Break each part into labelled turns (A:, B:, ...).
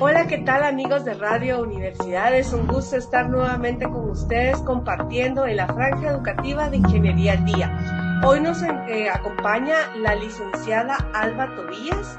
A: Hola, ¿qué tal amigos de Radio Universidad? Es un gusto estar nuevamente con ustedes compartiendo en la franja educativa de Ingeniería al Día. Hoy nos eh, acompaña la licenciada Alba Tobías,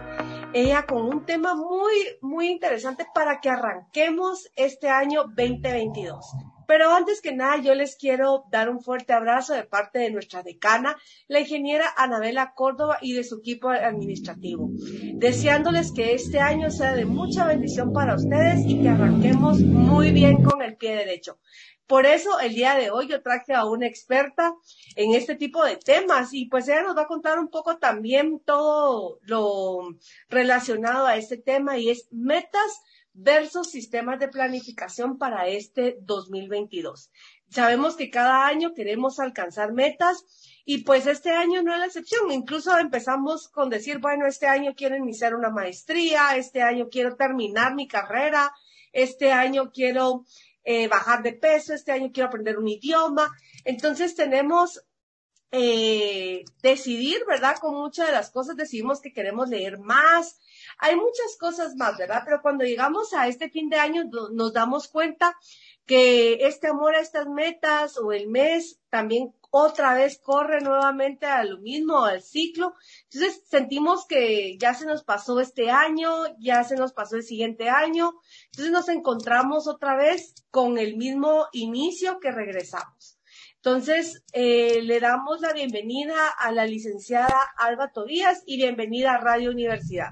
A: ella con un tema muy, muy interesante para que arranquemos este año 2022. Pero antes que nada, yo les quiero dar un fuerte abrazo de parte de nuestra decana, la ingeniera Anabela Córdoba y de su equipo administrativo, deseándoles que este año sea de mucha bendición para ustedes y que arranquemos muy bien con el pie derecho. Por eso el día de hoy yo traje a una experta en este tipo de temas y pues ella nos va a contar un poco también todo lo relacionado a este tema y es metas versus sistemas de planificación para este 2022. Sabemos que cada año queremos alcanzar metas y pues este año no es la excepción. Incluso empezamos con decir, bueno, este año quiero iniciar una maestría, este año quiero terminar mi carrera, este año quiero eh, bajar de peso, este año quiero aprender un idioma. Entonces tenemos eh, decidir, ¿verdad? Con muchas de las cosas decidimos que queremos leer más, hay muchas cosas más, ¿verdad? Pero cuando llegamos a este fin de año nos damos cuenta que este amor a estas metas o el mes también otra vez corre nuevamente a lo mismo, al ciclo. Entonces sentimos que ya se nos pasó este año, ya se nos pasó el siguiente año. Entonces nos encontramos otra vez con el mismo inicio que regresamos. Entonces, eh, le damos la bienvenida a la licenciada Alba Tobías y bienvenida a Radio Universidad.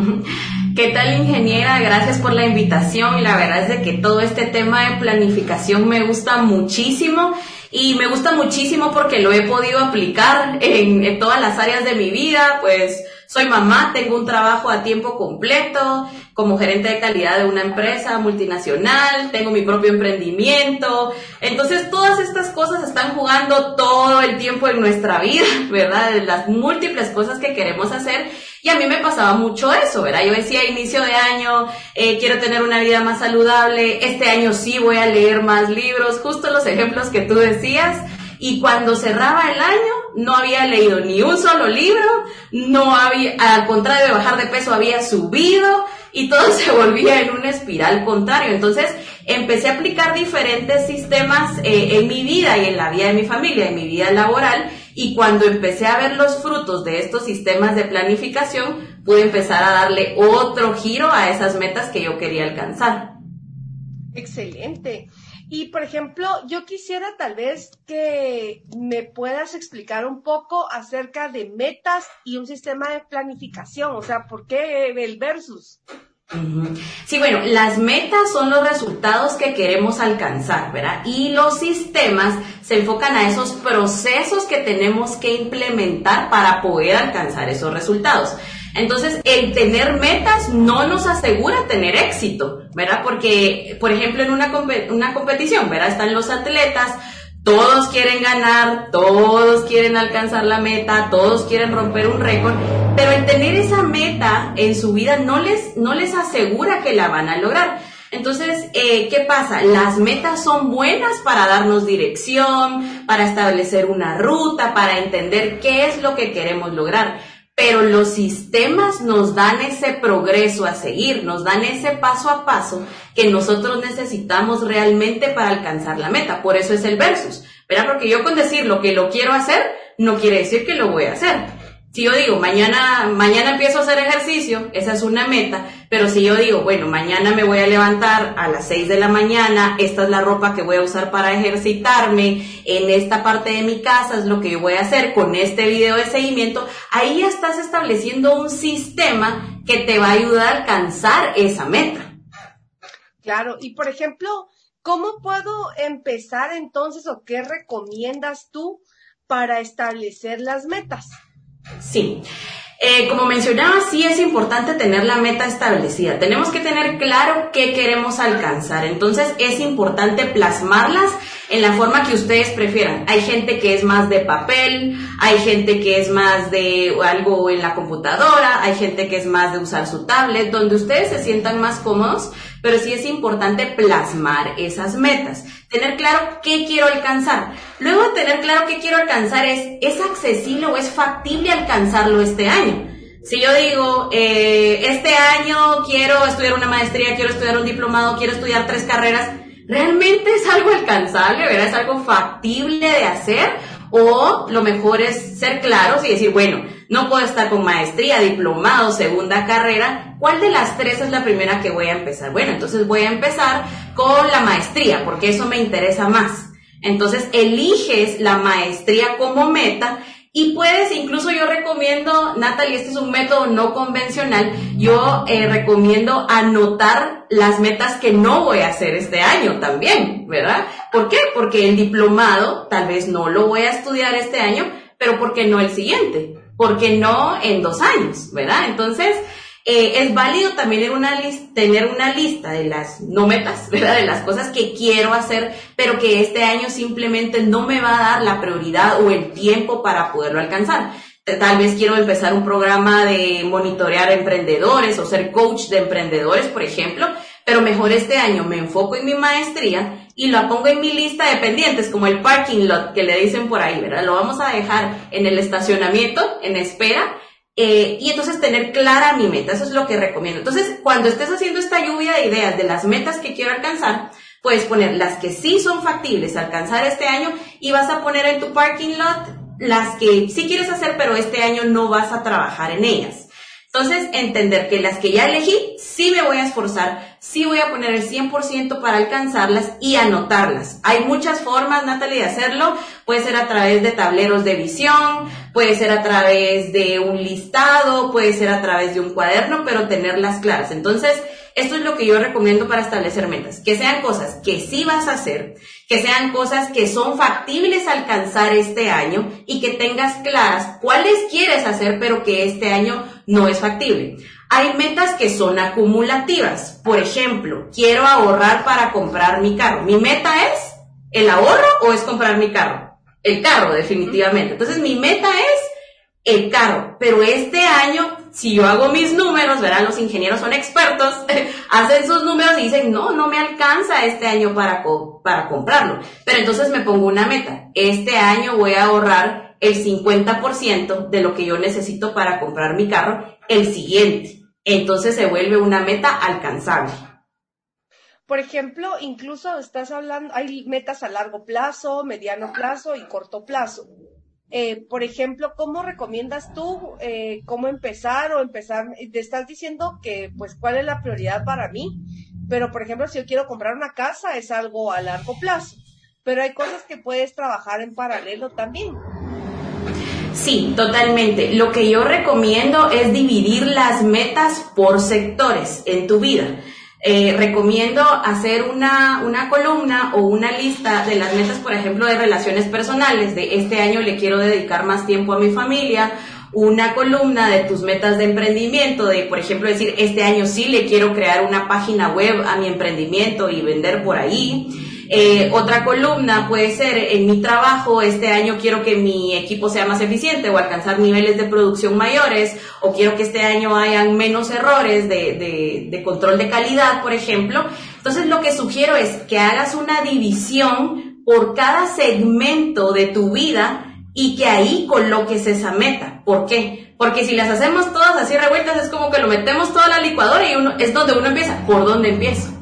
B: ¿Qué tal ingeniera? Gracias por la invitación la verdad es de que todo este tema de planificación me gusta muchísimo y me gusta muchísimo porque lo he podido aplicar en, en todas las áreas de mi vida, pues soy mamá, tengo un trabajo a tiempo completo como gerente de calidad de una empresa multinacional, tengo mi propio emprendimiento. Entonces todas estas cosas están jugando todo el tiempo en nuestra vida, ¿verdad? Las múltiples cosas que queremos hacer. Y a mí me pasaba mucho eso, ¿verdad? Yo decía, inicio de año, eh, quiero tener una vida más saludable, este año sí voy a leer más libros, justo los ejemplos que tú decías. Y cuando cerraba el año, no había leído ni un solo libro, no había, al contrario de bajar de peso, había subido y todo se volvía en una espiral contrario. Entonces, empecé a aplicar diferentes sistemas eh, en mi vida y en la vida de mi familia, en mi vida laboral, y cuando empecé a ver los frutos de estos sistemas de planificación, pude empezar a darle otro giro a esas metas que yo quería alcanzar.
A: Excelente. Y por ejemplo, yo quisiera tal vez que me puedas explicar un poco acerca de metas y un sistema de planificación, o sea, ¿por qué el versus?
B: Sí, bueno, las metas son los resultados que queremos alcanzar, ¿verdad? Y los sistemas se enfocan a esos procesos que tenemos que implementar para poder alcanzar esos resultados. Entonces, el tener metas no nos asegura tener éxito, ¿verdad? Porque, por ejemplo, en una, competición, ¿verdad? Están los atletas, todos quieren ganar, todos quieren alcanzar la meta, todos quieren romper un récord, pero el tener esa meta en su vida no les, no les asegura que la van a lograr. Entonces, eh, ¿qué pasa? Las metas son buenas para darnos dirección, para establecer una ruta, para entender qué es lo que queremos lograr pero los sistemas nos dan ese progreso a seguir, nos dan ese paso a paso que nosotros necesitamos realmente para alcanzar la meta. Por eso es el versus, ¿verdad? Porque yo con decir lo que lo quiero hacer, no quiere decir que lo voy a hacer. Si yo digo, mañana, mañana empiezo a hacer ejercicio, esa es una meta, pero si yo digo, bueno, mañana me voy a levantar a las 6 de la mañana, esta es la ropa que voy a usar para ejercitarme, en esta parte de mi casa es lo que yo voy a hacer con este video de seguimiento, ahí ya estás estableciendo un sistema que te va a ayudar a alcanzar esa meta.
A: Claro, y por ejemplo, ¿cómo puedo empezar entonces o qué recomiendas tú para establecer las metas?
B: Sí. Eh, como mencionaba, sí es importante tener la meta establecida. Tenemos que tener claro qué queremos alcanzar. Entonces es importante plasmarlas en la forma que ustedes prefieran. Hay gente que es más de papel, hay gente que es más de algo en la computadora, hay gente que es más de usar su tablet, donde ustedes se sientan más cómodos, pero sí es importante plasmar esas metas tener claro qué quiero alcanzar. Luego de tener claro qué quiero alcanzar es, ¿es accesible o es factible alcanzarlo este año? Si yo digo, eh, este año quiero estudiar una maestría, quiero estudiar un diplomado, quiero estudiar tres carreras, ¿realmente es algo alcanzable, verdad? ¿Es algo factible de hacer? O lo mejor es ser claros y decir, bueno, no puedo estar con maestría, diplomado, segunda carrera. ¿Cuál de las tres es la primera que voy a empezar? Bueno, entonces voy a empezar con la maestría, porque eso me interesa más. Entonces eliges la maestría como meta y puedes, incluso yo recomiendo, Natalie, este es un método no convencional, yo eh, recomiendo anotar las metas que no voy a hacer este año también, ¿verdad? ¿Por qué? Porque el diplomado tal vez no lo voy a estudiar este año, pero ¿por qué no el siguiente? ¿Por qué no en dos años, ¿verdad? Entonces, eh, es válido también tener una lista de las no metas, ¿verdad? De las cosas que quiero hacer, pero que este año simplemente no me va a dar la prioridad o el tiempo para poderlo alcanzar. Tal vez quiero empezar un programa de monitorear emprendedores o ser coach de emprendedores, por ejemplo, pero mejor este año me enfoco en mi maestría y lo pongo en mi lista de pendientes, como el parking lot que le dicen por ahí, ¿verdad? Lo vamos a dejar en el estacionamiento, en espera, eh, y entonces tener clara mi meta, eso es lo que recomiendo. Entonces, cuando estés haciendo esta lluvia de ideas de las metas que quiero alcanzar, puedes poner las que sí son factibles alcanzar este año y vas a poner en tu parking lot las que sí quieres hacer, pero este año no vas a trabajar en ellas. Entonces, entender que las que ya elegí, sí me voy a esforzar, sí voy a poner el 100% para alcanzarlas y anotarlas. Hay muchas formas, Natalie, de hacerlo. Puede ser a través de tableros de visión, puede ser a través de un listado, puede ser a través de un cuaderno, pero tenerlas claras. Entonces, esto es lo que yo recomiendo para establecer metas, que sean cosas que sí vas a hacer, que sean cosas que son factibles alcanzar este año y que tengas claras cuáles quieres hacer, pero que este año no es factible. Hay metas que son acumulativas. Por ejemplo, quiero ahorrar para comprar mi carro. Mi meta es el ahorro o es comprar mi carro. El carro, definitivamente. Entonces, mi meta es el carro. Pero este año, si yo hago mis números, verán, los ingenieros son expertos, hacen sus números y dicen, no, no me alcanza este año para, para comprarlo. Pero entonces me pongo una meta. Este año voy a ahorrar el 50% de lo que yo necesito para comprar mi carro el siguiente. Entonces se vuelve una meta alcanzable.
A: Por ejemplo, incluso estás hablando, hay metas a largo plazo, mediano plazo y corto plazo. Eh, por ejemplo, ¿cómo recomiendas tú eh, cómo empezar o empezar? Te estás diciendo que, pues, ¿cuál es la prioridad para mí? Pero, por ejemplo, si yo quiero comprar una casa, es algo a largo plazo. Pero hay cosas que puedes trabajar en paralelo también.
B: Sí, totalmente. Lo que yo recomiendo es dividir las metas por sectores en tu vida. Eh, recomiendo hacer una, una columna o una lista de las metas, por ejemplo, de relaciones personales, de este año le quiero dedicar más tiempo a mi familia, una columna de tus metas de emprendimiento, de, por ejemplo, decir, este año sí le quiero crear una página web a mi emprendimiento y vender por ahí. Eh, otra columna puede ser, en mi trabajo, este año quiero que mi equipo sea más eficiente o alcanzar niveles de producción mayores, o quiero que este año hayan menos errores de, de, de control de calidad, por ejemplo. Entonces lo que sugiero es que hagas una división por cada segmento de tu vida y que ahí coloques esa meta. ¿Por qué? Porque si las hacemos todas así revueltas es como que lo metemos toda la licuadora y uno es donde uno empieza. ¿Por dónde empiezo?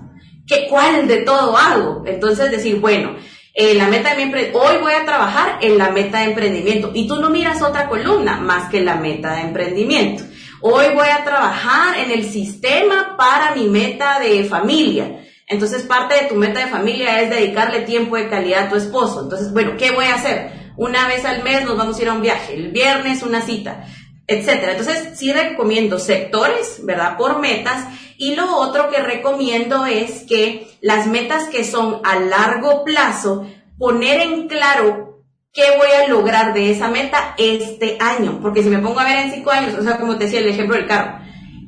B: ¿Qué, ¿Cuál de todo hago? Entonces decir, bueno, eh, la meta de mi hoy voy a trabajar en la meta de emprendimiento y tú no miras otra columna más que la meta de emprendimiento. Hoy voy a trabajar en el sistema para mi meta de familia. Entonces parte de tu meta de familia es dedicarle tiempo de calidad a tu esposo. Entonces, bueno, ¿qué voy a hacer? Una vez al mes nos vamos a ir a un viaje, el viernes una cita, etcétera. Entonces, sí recomiendo sectores, ¿verdad? Por metas y lo otro que recomiendo es que las metas que son a largo plazo, poner en claro qué voy a lograr de esa meta este año. Porque si me pongo a ver en cinco años, o sea, como te decía el ejemplo del carro,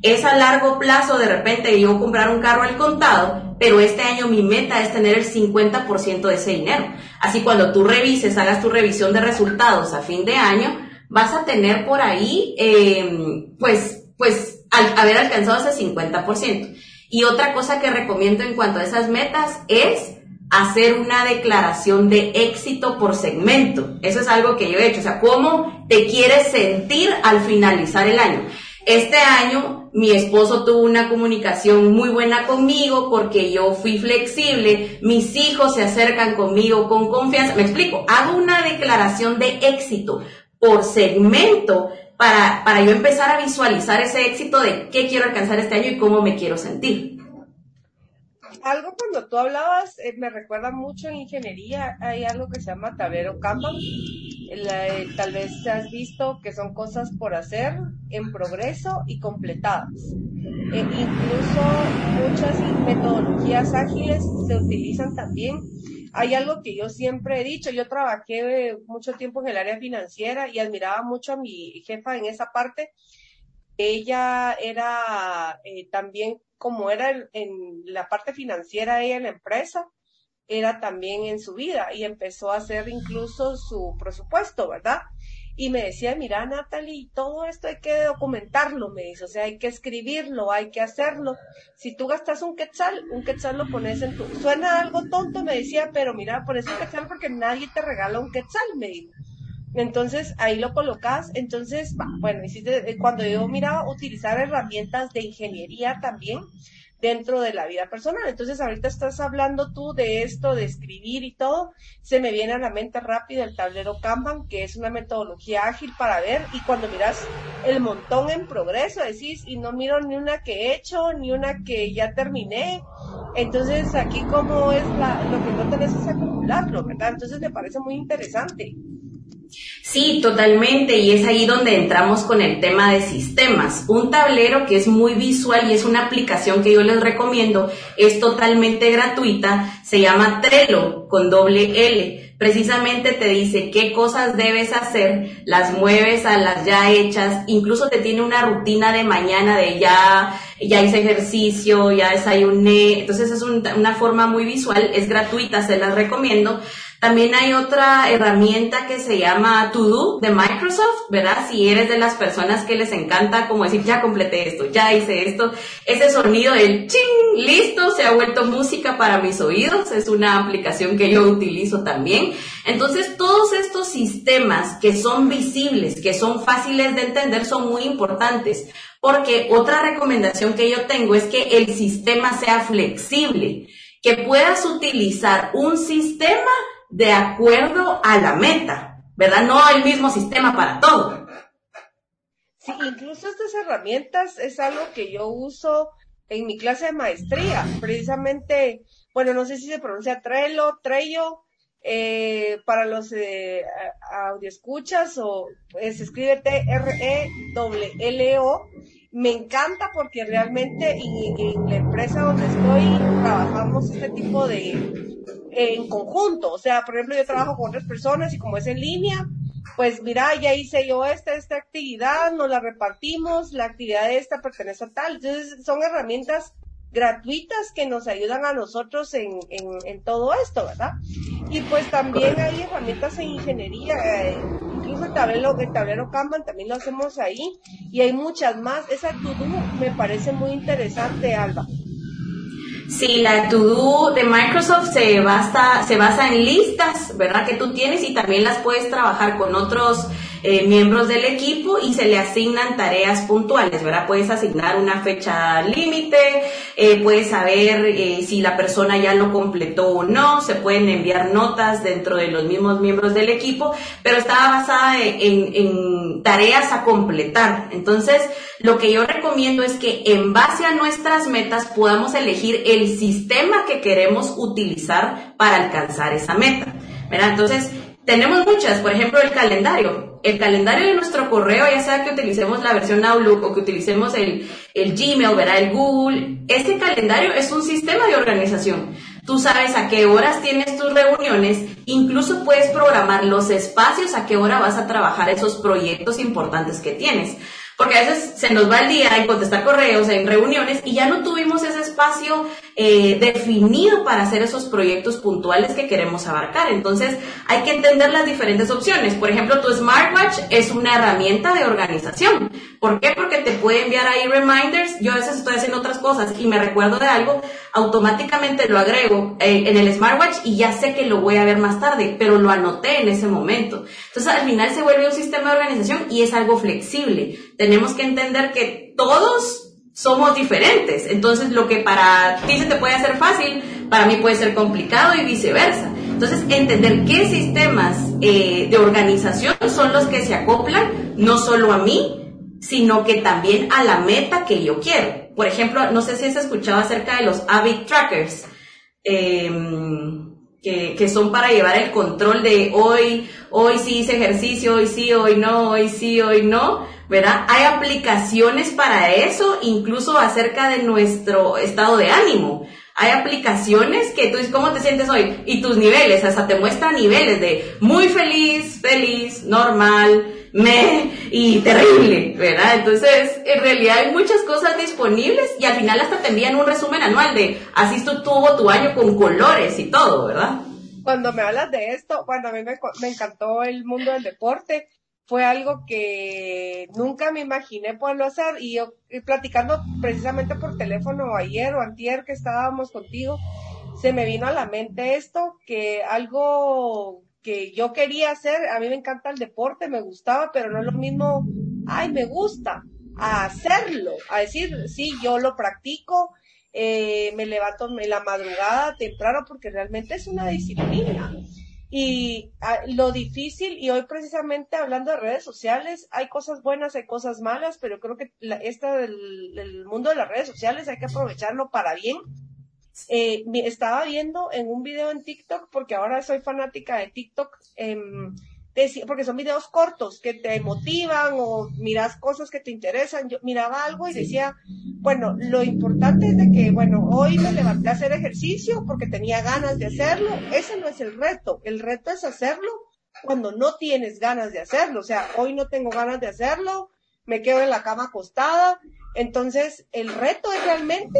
B: es a largo plazo de repente yo comprar un carro al contado, pero este año mi meta es tener el 50% de ese dinero. Así cuando tú revises, hagas tu revisión de resultados a fin de año, vas a tener por ahí, eh, pues, pues al haber alcanzado ese 50%. Y otra cosa que recomiendo en cuanto a esas metas es hacer una declaración de éxito por segmento. Eso es algo que yo he hecho. O sea, cómo te quieres sentir al finalizar el año. Este año mi esposo tuvo una comunicación muy buena conmigo porque yo fui flexible, mis hijos se acercan conmigo con confianza. Me explico, hago una declaración de éxito por segmento para, para yo empezar a visualizar ese éxito de qué quiero alcanzar este año y cómo me quiero sentir
A: algo cuando tú hablabas eh, me recuerda mucho en ingeniería, hay algo que se llama tablero Kanban. Eh, tal vez has visto que son cosas por hacer en progreso y completadas. E incluso muchas metodologías ágiles se utilizan también. Hay algo que yo siempre he dicho, yo trabajé mucho tiempo en el área financiera y admiraba mucho a mi jefa en esa parte. Ella era eh, también como era en la parte financiera ella en la empresa, era también en su vida y empezó a hacer incluso su presupuesto, ¿verdad? Y me decía, mira, Natalie, todo esto hay que documentarlo, me dice, o sea, hay que escribirlo, hay que hacerlo. Si tú gastas un quetzal, un quetzal lo pones en tu... Suena algo tonto, me decía, pero mira, pones un quetzal porque nadie te regala un quetzal, me dijo. Entonces ahí lo colocas. Entonces, bueno, eh, cuando yo miraba utilizar herramientas de ingeniería también dentro de la vida personal. Entonces ahorita estás hablando tú de esto, de escribir y todo, se me viene a la mente rápido el tablero Kanban, que es una metodología ágil para ver y cuando miras el montón en progreso, decís, y no miro ni una que he hecho, ni una que ya terminé. Entonces aquí como es la, lo que no tenés es acumularlo, ¿verdad? Entonces me parece muy interesante.
B: Sí, totalmente, y es ahí donde entramos con el tema de sistemas. Un tablero que es muy visual y es una aplicación que yo les recomiendo, es totalmente gratuita, se llama Trello con doble L. Precisamente te dice qué cosas debes hacer, las mueves a las ya hechas, incluso te tiene una rutina de mañana de ya, ya hice ejercicio, ya desayuné, entonces es una forma muy visual, es gratuita, se las recomiendo. También hay otra herramienta que se llama To Do de Microsoft, ¿verdad? Si eres de las personas que les encanta como decir, ya completé esto, ya hice esto, ese sonido del ching, listo, se ha vuelto música para mis oídos, es una aplicación que yo utilizo también. Entonces, todos estos sistemas que son visibles, que son fáciles de entender, son muy importantes. Porque otra recomendación que yo tengo es que el sistema sea flexible, que puedas utilizar un sistema de acuerdo a la meta, ¿verdad? No el mismo sistema para todo.
A: Sí, incluso estas herramientas es algo que yo uso en mi clase de maestría, precisamente, bueno, no sé si se pronuncia Trello, Trello, eh, para los eh, escuchas o eh, se escribe T-R-E-L-L-O. Me encanta porque realmente en la empresa donde estoy trabajamos este tipo de, en conjunto. O sea, por ejemplo, yo trabajo con otras personas y como es en línea, pues mira, ya hice yo esta, esta actividad, nos la repartimos, la actividad de esta pertenece a tal. Entonces, son herramientas gratuitas que nos ayudan a nosotros en, en, todo esto, ¿verdad? Y pues también hay herramientas en ingeniería, eh, el tablero, el tablero Kanban también lo hacemos ahí, y hay muchas más. Esa todo me parece muy interesante, Alba.
B: Sí, la To-Do de Microsoft se basa, se basa en listas, ¿verdad? Que tú tienes y también las puedes trabajar con otros eh, miembros del equipo y se le asignan tareas puntuales, ¿verdad? Puedes asignar una fecha límite, eh, puedes saber eh, si la persona ya lo completó o no, se pueden enviar notas dentro de los mismos miembros del equipo, pero está basada en, en tareas a completar. Entonces, lo que yo recomiendo es que en base a nuestras metas podamos elegir el sistema que queremos utilizar para alcanzar esa meta. ¿verdad? Entonces, tenemos muchas, por ejemplo, el calendario. El calendario de nuestro correo, ya sea que utilicemos la versión Outlook o que utilicemos el, el Gmail, ¿verdad? El Google, este calendario es un sistema de organización. Tú sabes a qué horas tienes tus reuniones, incluso puedes programar los espacios a qué hora vas a trabajar esos proyectos importantes que tienes. Porque a veces se nos va el día en contestar correos, en reuniones, y ya no tuvimos ese espacio eh, definido para hacer esos proyectos puntuales que queremos abarcar. Entonces, hay que entender las diferentes opciones. Por ejemplo, tu smartwatch es una herramienta de organización. ¿Por qué? Porque te puede enviar ahí reminders. Yo a veces estoy haciendo otras cosas y me recuerdo de algo. Automáticamente lo agrego eh, en el smartwatch y ya sé que lo voy a ver más tarde, pero lo anoté en ese momento. Entonces al final se vuelve un sistema de organización y es algo flexible. Tenemos que entender que todos somos diferentes. Entonces lo que para ti se te puede hacer fácil, para mí puede ser complicado y viceversa. Entonces, entender qué sistemas eh, de organización son los que se acoplan no solo a mí, sino que también a la meta que yo quiero. Por ejemplo, no sé si has escuchado acerca de los habit trackers, em, que, que, son para llevar el control de hoy, hoy sí hice ejercicio, hoy sí, hoy no, hoy sí, hoy no, ¿verdad? Hay aplicaciones para eso, incluso acerca de nuestro estado de ánimo. Hay aplicaciones que tú dices, ¿cómo te sientes hoy? Y tus niveles, hasta te muestra niveles de muy feliz, feliz, normal, me y terrible, ¿verdad? Entonces, en realidad hay muchas cosas disponibles y al final hasta te envían un resumen anual de así tuvo tu año con colores y todo, ¿verdad?
A: Cuando me hablas de esto, bueno, a mí me, me encantó el mundo del deporte fue algo que nunca me imaginé poderlo hacer y yo platicando precisamente por teléfono ayer o antier que estábamos contigo, se me vino a la mente esto, que algo que yo quería hacer, a mí me encanta el deporte, me gustaba, pero no es lo mismo, ay, me gusta, a hacerlo, a decir, sí, yo lo practico, eh, me levanto en la madrugada temprano porque realmente es una disciplina. Y ah, lo difícil, y hoy precisamente hablando de redes sociales, hay cosas buenas, hay cosas malas, pero creo que la, esta del, mundo de las redes sociales hay que aprovecharlo para bien. Eh, estaba viendo en un video en TikTok, porque ahora soy fanática de TikTok, eh, porque son videos cortos que te motivan o miras cosas que te interesan. Yo miraba algo y decía, bueno, lo importante es de que, bueno, hoy me levanté a hacer ejercicio porque tenía ganas de hacerlo. Ese no es el reto. El reto es hacerlo cuando no tienes ganas de hacerlo. O sea, hoy no tengo ganas de hacerlo, me quedo en la cama acostada. Entonces, el reto es realmente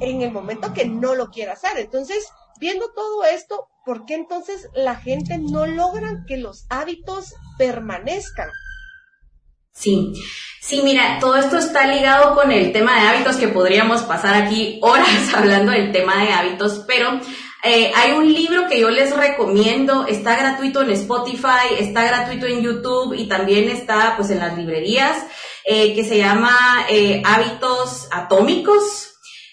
A: en el momento que no lo quiera hacer. Entonces, viendo todo esto, ¿por qué entonces la gente no logra que los hábitos permanezcan?
B: Sí, sí, mira, todo esto está ligado con el tema de hábitos que podríamos pasar aquí horas hablando del tema de hábitos, pero eh, hay un libro que yo les recomiendo, está gratuito en Spotify, está gratuito en YouTube y también está pues en las librerías, eh, que se llama eh, Hábitos Atómicos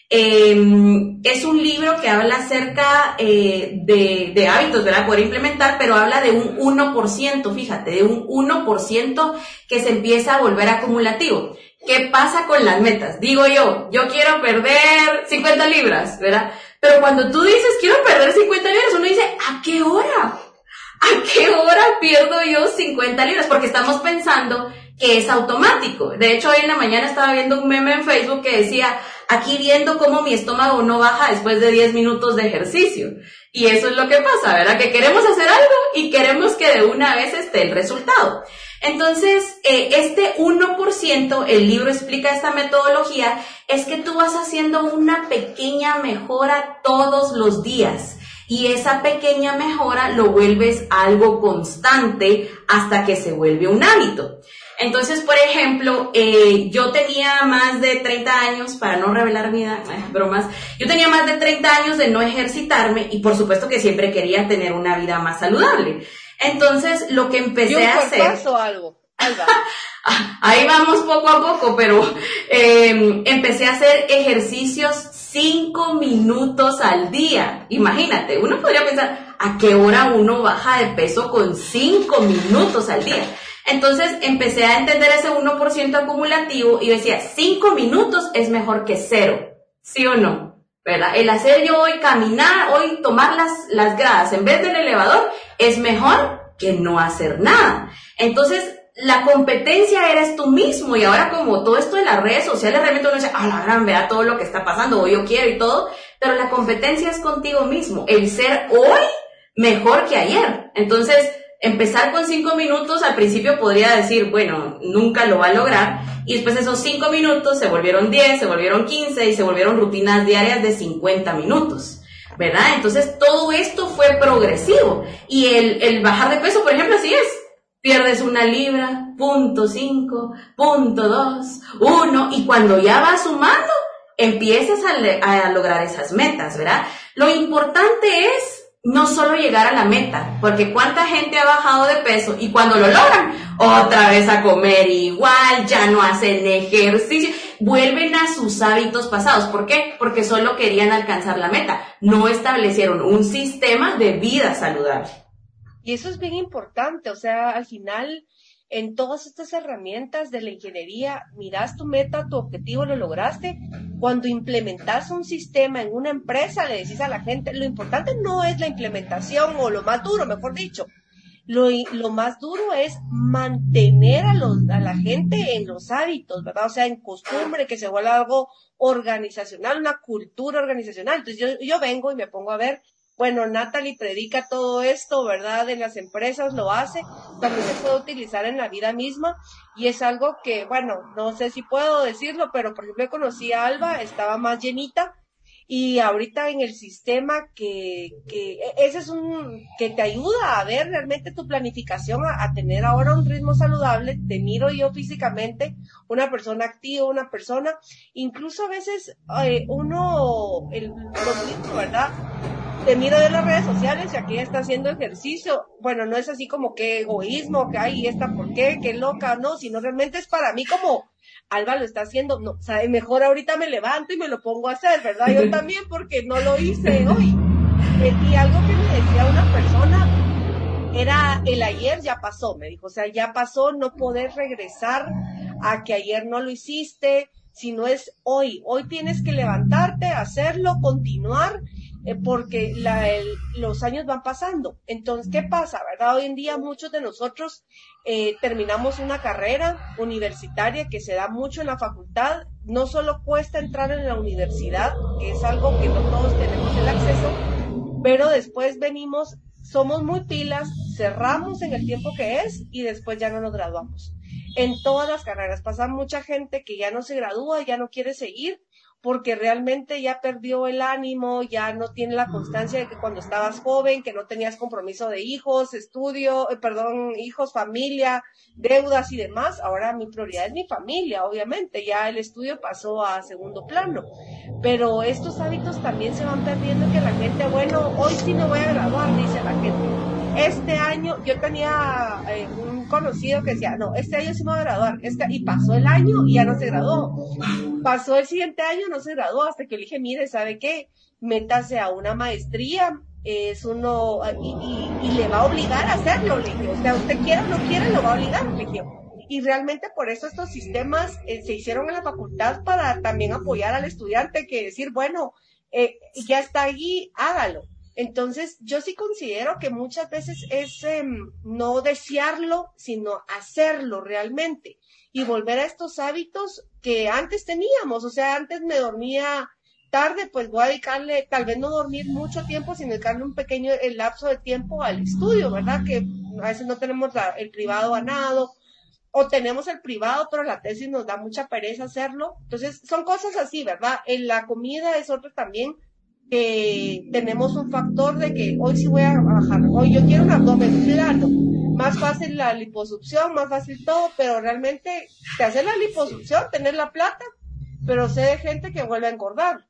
B: Em, es un libro que habla acerca eh, de, hábitos, ¿verdad? Poder implementar, pero habla de un 1%, fíjate, de un 1% que se empieza a volver acumulativo. ¿Qué pasa con las metas? Digo yo, yo quiero perder 50 libras, ¿verdad? Pero cuando tú dices quiero perder 50 libras, uno dice, ¿a qué hora? ¿A qué hora pierdo yo 50 libras? Porque estamos pensando que es automático. De hecho, hoy en la mañana estaba viendo un meme en Facebook que decía, aquí viendo cómo mi estómago no baja después de 10 minutos de ejercicio. Y eso es lo que pasa, ¿verdad? Que queremos hacer algo y queremos que de una vez esté el resultado. Entonces, eh, este 1%, el libro explica esta metodología, es que tú vas haciendo una pequeña mejora todos los días. Y esa pequeña mejora lo vuelves algo constante hasta que se vuelve un hábito. Entonces, por ejemplo, eh, yo tenía más de 30 años, para no revelar mi edad, bromas, yo tenía más de 30 años de no ejercitarme y por supuesto que siempre quería tener una vida más saludable. Entonces, lo que empecé a hacer...
A: O algo?
B: Ahí vamos poco a poco, pero em, empecé a hacer ejercicios 5 minutos al día. Imagínate, uno podría pensar, ¿a qué hora uno baja de peso con 5 minutos al día? Entonces empecé a entender ese 1% acumulativo y decía, 5 minutos es mejor que cero, ¿sí o no? ¿Verdad? El hacer yo hoy caminar, hoy tomar las, las gradas en vez del elevador es mejor que no hacer nada. Entonces, la competencia eres tú mismo y ahora como todo esto de las redes sociales realmente uno dice, ah, la gran, vea todo lo que está pasando, o yo quiero y todo, pero la competencia es contigo mismo, el ser hoy mejor que ayer. Entonces, empezar con cinco minutos, al principio podría decir, bueno, nunca lo va a lograr, y después esos cinco minutos se volvieron 10, se volvieron 15 y se volvieron rutinas diarias de 50 minutos. ¿Verdad? Entonces todo esto fue progresivo. Y el, el bajar de peso, por ejemplo, así es. Pierdes una libra, punto cinco, punto dos, uno, y cuando ya vas sumando, empieces a, a lograr esas metas, ¿verdad? Lo importante es no solo llegar a la meta, porque cuánta gente ha bajado de peso y cuando lo logran, otra vez a comer igual, ya no hacen ejercicio, vuelven a sus hábitos pasados. ¿Por qué? Porque solo querían alcanzar la meta, no establecieron un sistema de vida saludable.
A: Y eso es bien importante, o sea, al final en todas estas herramientas de la ingeniería, miras tu meta, tu objetivo, lo lograste. Cuando implementas un sistema en una empresa, le decís a la gente, lo importante no es la implementación o lo más duro, mejor dicho. Lo, lo más duro es mantener a, los, a la gente en los hábitos, ¿verdad? O sea, en costumbre, que se vuelva algo organizacional, una cultura organizacional. Entonces yo, yo vengo y me pongo a ver bueno, Natalie predica todo esto, ¿verdad? En las empresas lo hace, también se puede utilizar en la vida misma y es algo que, bueno, no sé si puedo decirlo, pero por ejemplo conocí a Alba, estaba más llenita y ahorita en el sistema que, que e, ese es un, que te ayuda a ver realmente tu planificación, a, tener ahora un ritmo saludable, te miro yo físicamente, una persona activa, una persona, incluso a veces eh, uno, el, lo ¿verdad? te miro de las redes sociales y aquí está haciendo ejercicio. Bueno, no es así como que egoísmo, que hay esta por qué, qué loca, no, sino realmente es para mí como Alba lo está haciendo, no, o sea, mejor ahorita me levanto y me lo pongo a hacer, ¿verdad? Yo también porque no lo hice hoy. Eh, y algo que me decía una persona era el ayer ya pasó, me dijo, o sea, ya pasó, no poder regresar a que ayer no lo hiciste, sino es hoy. Hoy tienes que levantarte, hacerlo, continuar eh, porque los años van pasando. Entonces, ¿qué pasa? ¿Verdad? Hoy en día muchos de nosotros eh, terminamos una carrera universitaria que se da mucho en la facultad. No solo cuesta entrar en la universidad, que es algo que no todos tenemos el acceso, pero después venimos, somos muy pilas, cerramos en el tiempo que es y después ya no nos graduamos. En todas las carreras pasa mucha gente que ya no se gradúa, ya no quiere seguir porque realmente ya perdió el ánimo, ya no tiene la constancia de que cuando estabas joven, que no tenías compromiso de hijos, estudio, eh, perdón, hijos, familia, deudas y demás. Ahora mi prioridad es mi familia, obviamente, ya el estudio pasó a segundo plano. Pero estos hábitos también se van perdiendo que la gente, bueno, hoy sí me voy a graduar, dice la gente. Este año, yo tenía eh, un conocido que decía, no, este año sí me voy a graduar, este, y pasó el año y ya no se graduó pasó el siguiente año, no se graduó, hasta que le dije, mire, ¿sabe qué? Métase a una maestría, es uno, y, le va a obligar a hacerlo, le dije, o sea, usted quiera o no quiera, lo va a obligar, le dije. Y realmente por eso estos sistemas eh, se hicieron en la facultad para también apoyar al estudiante, que decir, bueno, eh, ya está allí, hágalo. Entonces, yo sí considero que muchas veces es em, no desearlo, sino hacerlo realmente y volver a estos hábitos que antes teníamos. O sea, antes me dormía tarde, pues voy a dedicarle, tal vez no dormir mucho tiempo, sino dedicarle un pequeño lapso de tiempo al estudio, ¿verdad? Que a veces no tenemos el privado ganado, o tenemos el privado, pero la tesis nos da mucha pereza hacerlo. Entonces, son cosas así, ¿verdad? En la comida es otro también que tenemos un factor de que hoy sí voy a bajar, hoy yo quiero un abdomen plano más fácil la liposucción, más fácil todo, pero realmente te hace la liposucción, tener la plata, pero sé de gente que vuelve a engordar.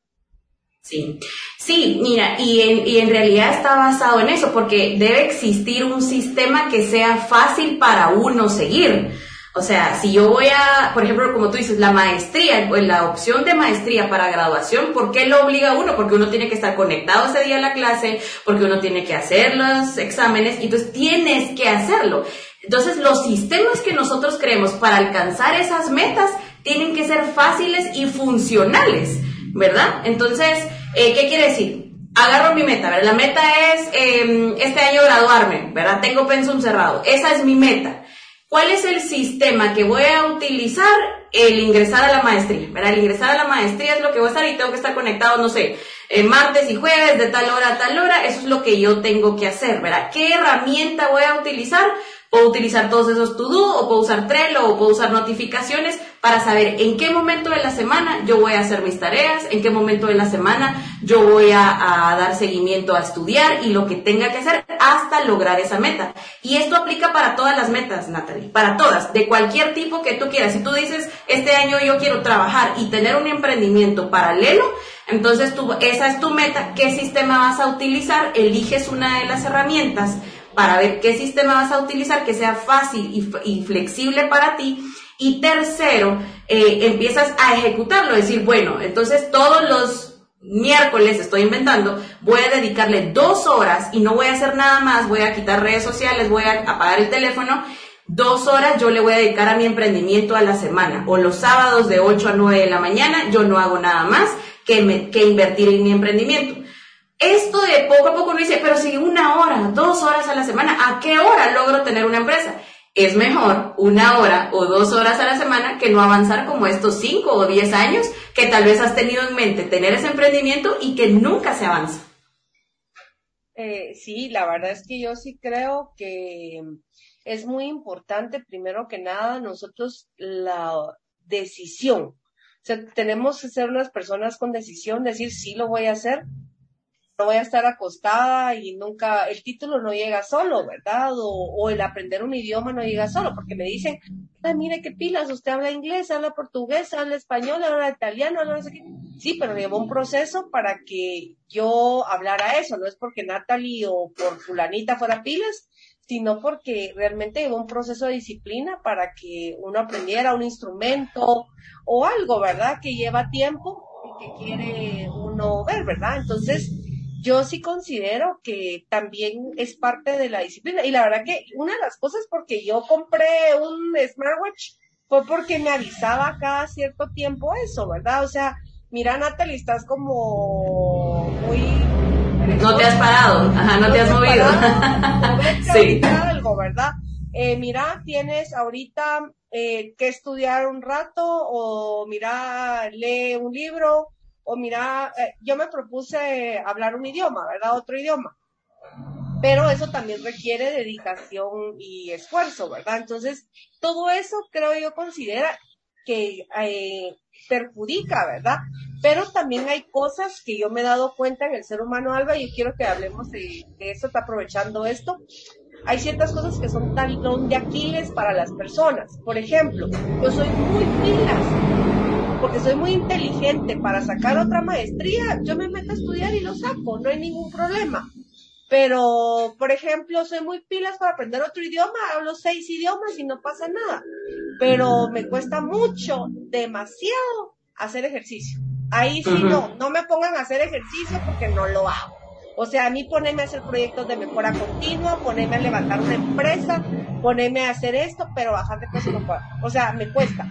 B: Sí, sí, mira, y en, y en realidad está basado en eso, porque debe existir un sistema que sea fácil para uno seguir. O sea, si yo voy a, por ejemplo, como tú dices, la maestría, la opción de maestría para graduación, ¿por qué lo obliga uno? Porque uno tiene que estar conectado ese día a la clase, porque uno tiene que hacer los exámenes, y entonces tienes que hacerlo. Entonces, los sistemas que nosotros creemos para alcanzar esas metas tienen que ser fáciles y funcionales, ¿verdad? Entonces, eh, ¿qué quiere decir? Agarro mi meta, ¿verdad? La meta es eh, este año graduarme, ¿verdad? Tengo pensum cerrado. Esa es mi meta. ¿Cuál es el sistema que voy a utilizar? El ingresar a la maestría, ¿verdad? El ingresar a la maestría es lo que voy a estar y tengo que estar conectado, no sé, eh, martes y jueves de tal hora a tal hora, eso es lo que yo tengo que hacer, ¿verdad? ¿Qué herramienta voy a utilizar? Puedo utilizar todos esos to-do, o puedo usar Trello, o puedo usar notificaciones para saber en qué momento de la semana yo voy a hacer mis tareas, en qué momento de la semana yo voy a, dar seguimiento a estudiar y lo que tenga que hacer hasta lograr esa meta. Y esto aplica para todas las metas, Natalie, para todas, de cualquier tipo que tú quieras. Si tú dices, este año yo quiero trabajar y tener un emprendimiento paralelo, entonces tú, esa es tu meta, ¿qué sistema vas a utilizar? Eliges una de las herramientas para ver qué sistema vas a utilizar que sea fácil y, flexible para ti. Y tercero, eh, empiezas a ejecutarlo, decir, bueno, entonces todos los miércoles, estoy inventando, voy a dedicarle dos horas y no voy a hacer nada más, voy a quitar redes sociales, voy a apagar el teléfono, dos horas yo le voy a dedicar a mi emprendimiento a la semana. O los sábados de 8 a 9 de la mañana yo no hago nada más que, que invertir en mi emprendimiento. Esto de poco a poco uno dice, pero si una hora, dos horas a la semana, ¿a qué hora logro tener una empresa? Es mejor una hora o dos horas a la semana que no avanzar como estos cinco o diez años que tal vez has tenido en mente tener ese emprendimiento y que nunca se avanza.
A: Eh, sí, la verdad es que yo sí creo que es muy importante, primero que nada, nosotros la decisión. O sea, tenemos que ser unas personas con decisión, decir sí lo voy a hacer, no voy a estar acostada y nunca, el título no llega solo, ¿verdad? O, el aprender un idioma no llega solo, porque me dicen, mire qué pilas, usted habla inglés, habla portugués, habla español, habla italiano, habla no sé qué. Sí, pero llevó un proceso para que yo hablara eso, no es porque Natalie o por fulanita fuera pilas, sino porque realmente llevó un proceso de disciplina para que uno aprendiera un instrumento o algo, ¿verdad? Que lleva tiempo y que quiere uno ver, ¿verdad? Entonces, yo sí considero que también es parte de la disciplina. Y la verdad que una de las cosas porque yo compré un smartwatch fue porque me avisaba cada cierto tiempo eso, ¿verdad? O sea, mira Natalie, estás como muy...
B: No te has parado, ajá, no, te has movido.
A: sí. algo, ¿verdad? Eh, mira, tienes ahorita eh, que estudiar un rato o mira, lee un libro o mira, eh, yo me propuse hablar un idioma, ¿verdad? Otro idioma. Pero eso también requiere dedicación y esfuerzo, ¿verdad? Entonces, todo eso creo yo considera que eh, perjudica, ¿verdad? Pero también hay cosas que yo me he dado cuenta en el ser humano, Alba, y quiero que hablemos de, de eso, está aprovechando esto. Hay ciertas cosas que son talón de Aquiles para las personas. Por ejemplo, yo soy muy pilas porque soy muy inteligente para sacar otra maestría, yo me meto a estudiar y lo saco, no hay ningún problema. Pero, por ejemplo, soy muy pilas para aprender otro idioma, hablo seis idiomas y no pasa nada. Pero me cuesta mucho, demasiado, hacer ejercicio. Ahí sí no, no me pongan a hacer ejercicio porque no lo hago. O sea, a mí ponerme a hacer proyectos de mejora continua, ponerme a levantar una empresa, ponerme a hacer esto, pero bajar de peso no puedo. O sea, me cuesta.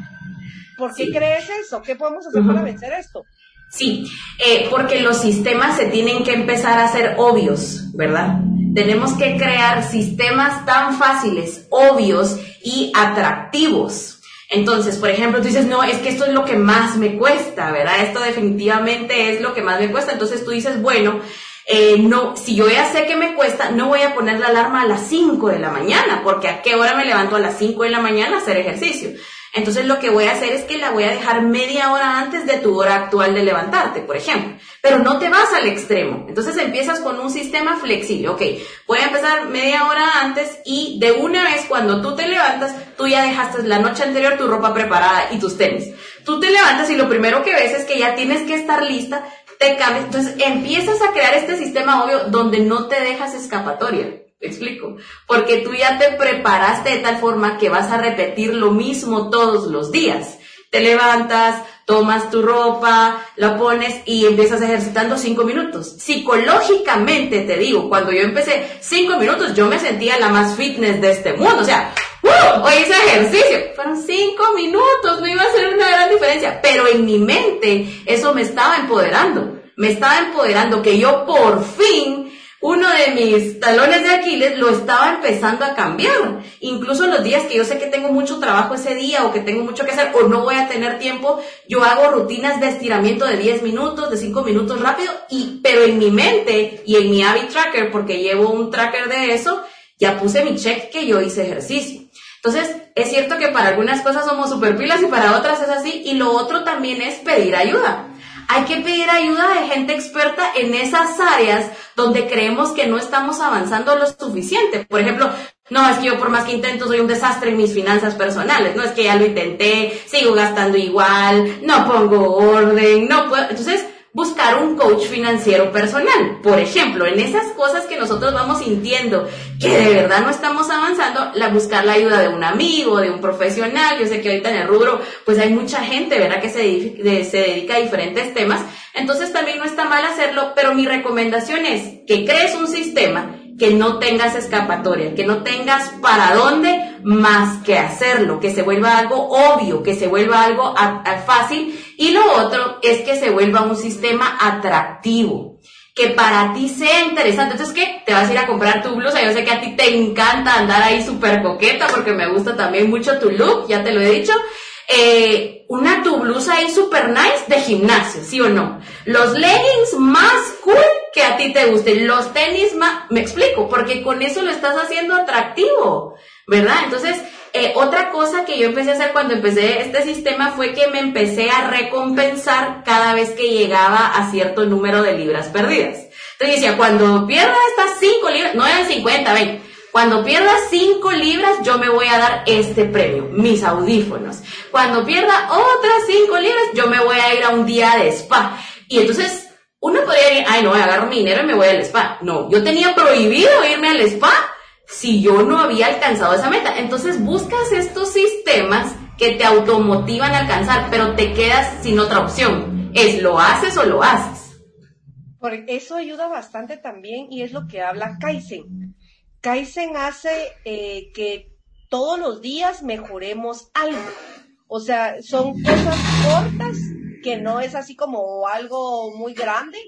A: ¿Por qué crees eso? ¿Qué podemos hacer para vencer esto?
B: Sí, eh, porque los sistemas se tienen que empezar a ser obvios, ¿verdad? Tenemos que crear sistemas tan fáciles, obvios y atractivos. Entonces, por ejemplo, tú dices, no, es que esto es lo que más me cuesta, ¿verdad? Esto definitivamente es lo que más me cuesta. Entonces tú dices, bueno, eh, no, si yo ya sé que me cuesta, no voy a poner la alarma a las 5 de la mañana, porque a qué hora me levanto a las 5 de la mañana a hacer ejercicio. Entonces lo que voy a hacer es que la voy a dejar media hora antes de tu hora actual de levantarte, por ejemplo. Pero no te vas al extremo. Entonces empiezas con un sistema flexible. Ok, voy a empezar media hora antes y de una vez cuando tú te levantas, tú ya dejaste la noche anterior tu ropa preparada y tus tenis. Tú te levantas y lo primero que ves es que ya tienes que estar lista, te cambias. Entonces empiezas a crear este sistema obvio donde no te dejas escapatoria explico? Porque tú ya te preparaste de tal forma que vas a repetir lo mismo todos los días. Te levantas, tomas tu ropa, la pones y empiezas ejercitando cinco minutos. Psicológicamente te digo, cuando yo empecé cinco minutos, yo me sentía la más fitness de este mundo. O sea, ¡uh! Hoy hice ejercicio. Fueron cinco minutos, no iba a ser una gran diferencia. Pero en mi mente eso me estaba empoderando. Me estaba empoderando que yo por fin uno de mis talones de Aquiles lo estaba empezando a cambiar. Incluso los días que yo sé que tengo mucho trabajo ese día o que tengo mucho que hacer o no voy a tener tiempo, yo hago rutinas de estiramiento de 10 minutos, de 5 minutos rápido, y, pero en mi mente y en mi habit tracker, porque llevo un tracker de eso, Ya puse mi check que yo hice ejercicio. Entonces, es cierto que para algunas cosas somos super pilas y para otras es así. Y lo otro también es pedir ayuda. Hay que pedir ayuda de gente experta en esas áreas donde creemos que no estamos avanzando lo suficiente. Por ejemplo, no, es que yo por más que intento soy un desastre en mis finanzas personales. No es que ya lo intenté, sigo gastando igual, no pongo orden, no puedo. Entonces, buscar un coach financiero personal. Por ejemplo, en esas cosas que nosotros vamos sintiendo que de verdad no estamos avanzando, la buscar la ayuda de un amigo, de un profesional. Yo sé que ahorita en el rubro, pues hay mucha gente, ¿verdad? Que se, se dedica a diferentes temas. Entonces también no está mal hacerlo, pero mi recomendación es que crees un sistema que no tengas escapatoria, que no tengas para dónde más que hacerlo, que se vuelva algo obvio, que se vuelva algo fácil y lo otro es que se vuelva un sistema atractivo, que para ti sea interesante. Entonces, ¿qué? Te vas a ir a comprar tu blusa. Yo sé que a ti te encanta andar ahí súper coqueta porque me gusta también mucho tu look, ya te lo he dicho. Eh, una tu blusa ahí super nice de gimnasio, ¿sí o no? Los leggings más cool que a ti te gusten, los tenis me explico, porque con eso lo estás haciendo atractivo, ¿verdad? Entonces, eh, otra cosa que yo empecé a hacer cuando empecé este sistema fue que me empecé a recompensar cada vez que llegaba a cierto número de libras perdidas. Entonces decía, cuando pierda estas 5 libras, no eran 50, ven, cuando pierda 5 libras yo me voy a dar este premio, mis audífonos. Cuando pierda otras 5 libras yo me voy a ir a un día de spa. Y entonces uno podría decir, ay no, agarro mi dinero y me voy al spa. No, yo tenía prohibido irme al spa si yo no había alcanzado esa meta. Entonces buscas estos sistemas que te automotivan a alcanzar, pero te quedas sin otra opción. Es lo haces o lo haces.
A: Por eso ayuda bastante también y es lo que habla Kaizen. Kaizen hace eh, que todos los días mejoremos algo. O sea, son cosas cortas que no es así como algo muy grande,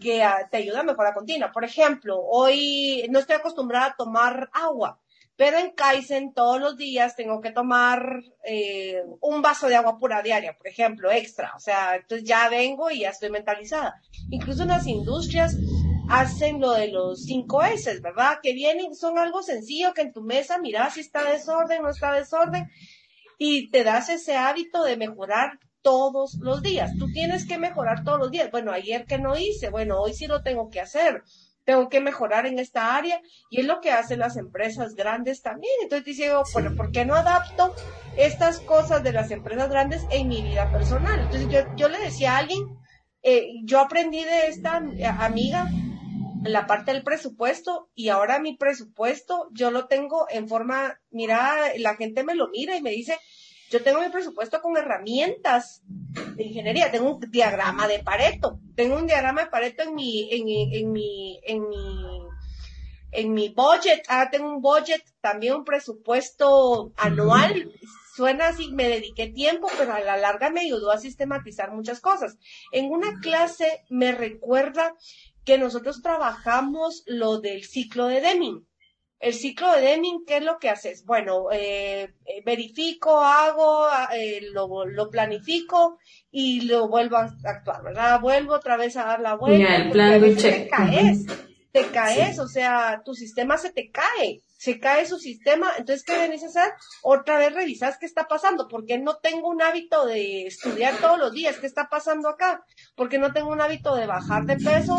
A: que ah, te ayuda a mejorar continua. Por ejemplo, hoy no estoy acostumbrada a tomar agua, pero en Kaizen todos los días tengo que tomar eh, un vaso de agua pura diaria, por ejemplo, extra. O sea, entonces ya vengo y ya estoy mentalizada. Incluso en las industrias hacen lo de los cinco S, ¿verdad? Que vienen, son algo sencillo que en tu mesa miras si está desorden, no está desorden, y te das ese hábito de mejorar todos los días. Tú tienes que mejorar todos los días. Bueno, ayer que no hice, bueno, hoy sí lo tengo que hacer. Tengo que mejorar en esta área y es lo que hacen las empresas grandes también. Entonces digo, bueno, ¿por qué no adapto estas cosas de las empresas grandes en mi vida personal? Entonces yo, yo le decía a alguien, eh, yo aprendí de esta amiga la parte del presupuesto y ahora mi presupuesto yo lo tengo en forma, mira, la gente me lo mira y me dice, yo tengo mi presupuesto con herramientas de ingeniería, tengo un diagrama de Pareto, tengo un diagrama de Pareto en mi, en, mi, en mi, en mi budget, ah, tengo un budget, también un presupuesto anual, suena así, me dediqué tiempo, pero a la larga me ayudó a sistematizar muchas cosas. En una clase me recuerda que nosotros trabajamos lo del ciclo de Deming. El ciclo de Deming, ¿qué es lo que haces? Bueno, eh, eh, verifico, hago, eh, lo, lo, planifico y lo vuelvo a actuar, ¿verdad? Vuelvo otra vez a dar la vuelta.
B: el plan
A: de Te caes, te caes, o sea, tu sistema se te cae, se cae su sistema. Entonces, ¿qué venís a hacer? Otra vez revisas qué está pasando, porque no tengo un hábito de estudiar todos los días qué está pasando acá, porque no tengo un hábito de bajar de peso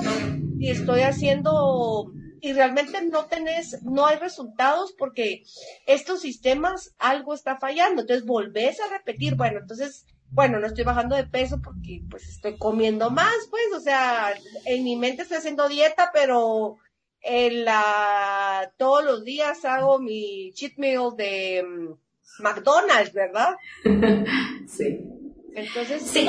A: y estoy haciendo y realmente no tenés, no hay resultados porque estos sistemas algo está fallando. Entonces volvés a repetir, bueno, entonces, bueno, no estoy bajando de peso porque pues estoy comiendo más, pues, o sea, en mi mente estoy haciendo dieta, pero en la, todos los días hago mi cheat meal de mm, McDonald's, ¿verdad?
B: sí.
A: Entonces, sí.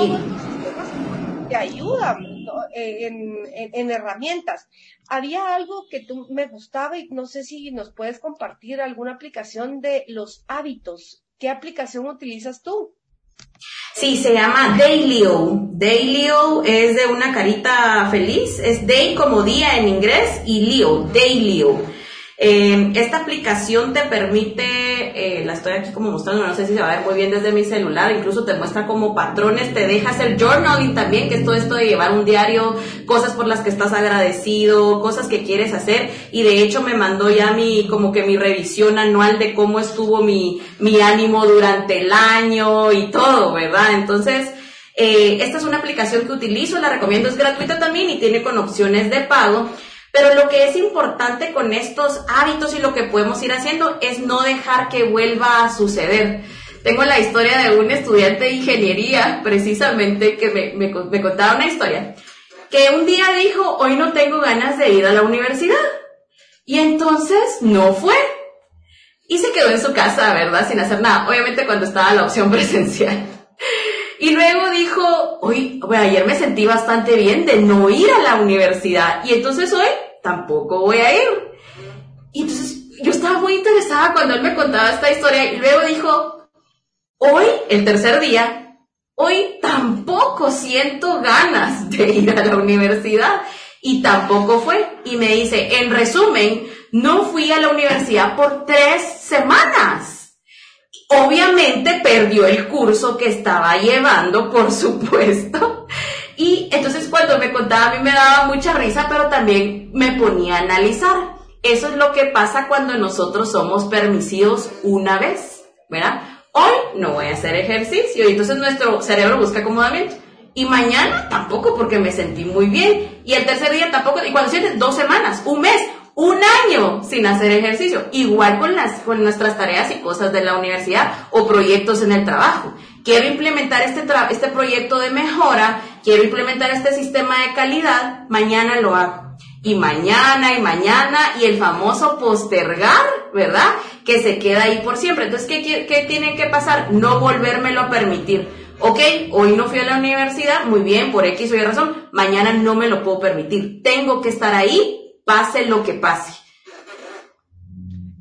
A: te ayudan eh, en, en, herramientas. Había algo que tú me gustaba y no sé si nos puedes compartir alguna aplicación de los hábitos. ¿Qué aplicación utilizas tú?
B: Sí, se llama Dailyo. Dailyo es de una carita feliz. Es day como día en inglés y Leo, Dailyo. Eh, esta aplicación te permite, eh, la estoy aquí como mostrando, no sé si se va a ver muy bien desde mi celular, incluso te muestra como patrones, te deja hacer journaling también, que es todo esto de llevar un diario, cosas por las que estás agradecido, cosas que quieres hacer, y de hecho me mandó ya mi, como que mi revisión anual de cómo estuvo mi, mi ánimo durante el año y todo, ¿verdad? Entonces, eh, esta es una aplicación que utilizo, la recomiendo, es gratuita también y tiene con opciones de pago. Pero lo que es importante con estos hábitos y lo que podemos ir haciendo es no dejar que vuelva a suceder. Tengo la historia de un estudiante de ingeniería, precisamente, que me, me, me contaba una historia, que un día dijo, hoy no tengo ganas de ir a la universidad. Y entonces no fue. Y se quedó en su casa, ¿verdad? Sin hacer nada. Obviamente cuando estaba la opción presencial. Y luego dijo, hoy, ayer me sentí bastante bien de no ir a la universidad y entonces hoy tampoco voy a ir. Y entonces yo estaba muy interesada cuando él me contaba esta historia y luego dijo, hoy, el tercer día, hoy tampoco siento ganas de ir a la universidad y tampoco fue. Y me dice, en resumen, no fui a la universidad por tres semanas. Obviamente perdió el curso que estaba llevando, por supuesto. Y entonces cuando me contaba a mí me daba mucha risa, pero también me ponía a analizar. Eso es lo que pasa cuando nosotros somos permisivos una vez, ¿verdad? Hoy no voy a hacer ejercicio y entonces nuestro cerebro busca acomodamiento. Y mañana tampoco porque me sentí muy bien. Y el tercer día tampoco. Y cuando sientes dos semanas, un mes, un año sin hacer ejercicio. Igual con las, con nuestras tareas y cosas de la universidad o proyectos en el trabajo. Quiero implementar este, este proyecto de mejora, quiero implementar este sistema de calidad, mañana lo hago. Y mañana y mañana y el famoso postergar, ¿verdad? Que se queda ahí por siempre. Entonces, ¿qué, qué tiene que pasar? No volvérmelo a permitir. Ok, hoy no fui a la universidad, muy bien, por X o Y razón, mañana no me lo puedo permitir. Tengo que estar ahí pase lo que pase.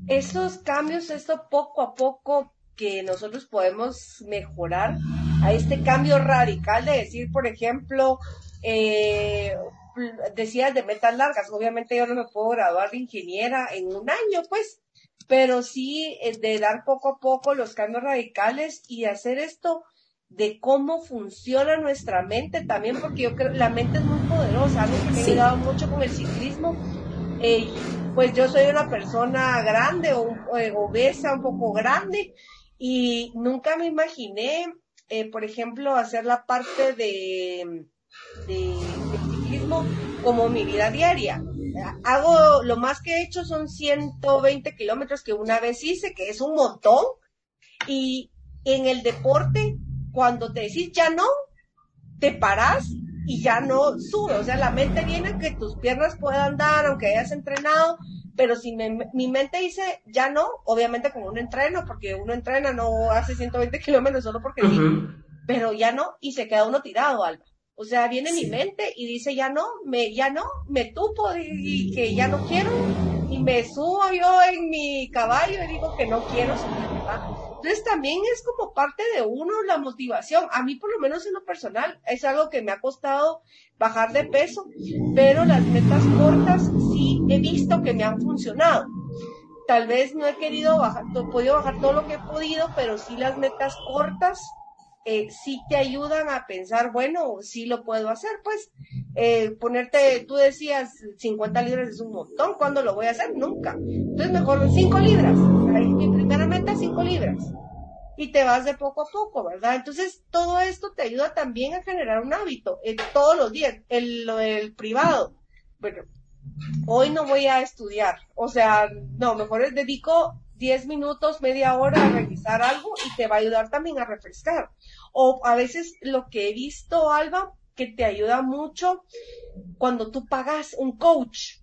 A: Esos cambios, esto poco a poco que nosotros podemos mejorar a este cambio radical de decir, por ejemplo, eh, decías de metas largas, obviamente yo no me puedo graduar de ingeniera en un año, pues, pero sí eh, de dar poco a poco los cambios radicales y hacer esto de cómo funciona nuestra mente también, porque yo creo la mente es muy poderosa, algo que me ha ayudado mucho con el ciclismo. Eh, pues yo soy una persona grande o eh, obesa, un poco grande, y nunca me imaginé, eh, por ejemplo, hacer la parte de, de, ciclismo como mi vida diaria. Hago, lo más que he hecho son 120 kilómetros que una vez hice, que es un montón, y en el deporte cuando te decís ya no, te paras y ya no sube. O sea, la mente viene que tus piernas puedan dar, aunque hayas entrenado, pero si mi mente dice ya no, obviamente como un entreno, porque uno entrena, no hace 120 kilómetros solo porque sí, pero ya no, y se queda uno tirado, Alba. O sea, viene mi mente y dice ya no, me, ya no, me tupo y, que ya no quiero, y me subo yo en mi caballo y digo que no quiero subir, entonces también es como parte de uno la motivación. A mí por lo menos en lo personal es algo que me ha costado bajar de peso, pero las metas cortas sí he visto que me han funcionado. Tal vez no he querido bajar, he podido bajar todo lo que he podido, pero sí las metas cortas eh, sí te ayudan a pensar, bueno, sí lo puedo hacer, pues eh, ponerte, tú decías 50 libras es un montón, ¿cuándo lo voy a hacer? Nunca. Entonces mejor 5 libras, mi primera meta 5 Y te vas de poco a poco, ¿verdad? Entonces todo esto te ayuda también a generar un hábito eh, todos los días, el, el privado. Bueno, hoy no voy a estudiar, o sea, no, mejor les dedico 10 minutos, media hora a revisar algo y te va a ayudar también a refrescar. O a veces lo que he visto, Alba, que te ayuda mucho cuando tú pagas un coach.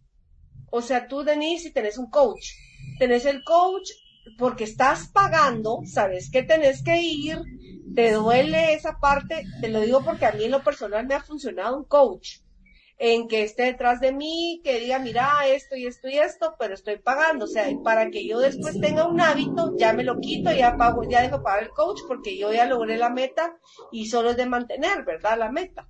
A: O sea, tú, Denise, si tenés un coach, tenés el coach porque estás pagando, sabes que tenés que ir, te duele esa parte, te lo digo porque a mí en lo personal me ha funcionado un coach en que esté detrás de mí, que diga, mira, esto y esto y esto, pero estoy pagando. O sea, para que yo después tenga un hábito, ya me lo quito, ya pago, ya dejo pagar el coach porque yo ya logré la meta y solo es de mantener, ¿verdad? La meta.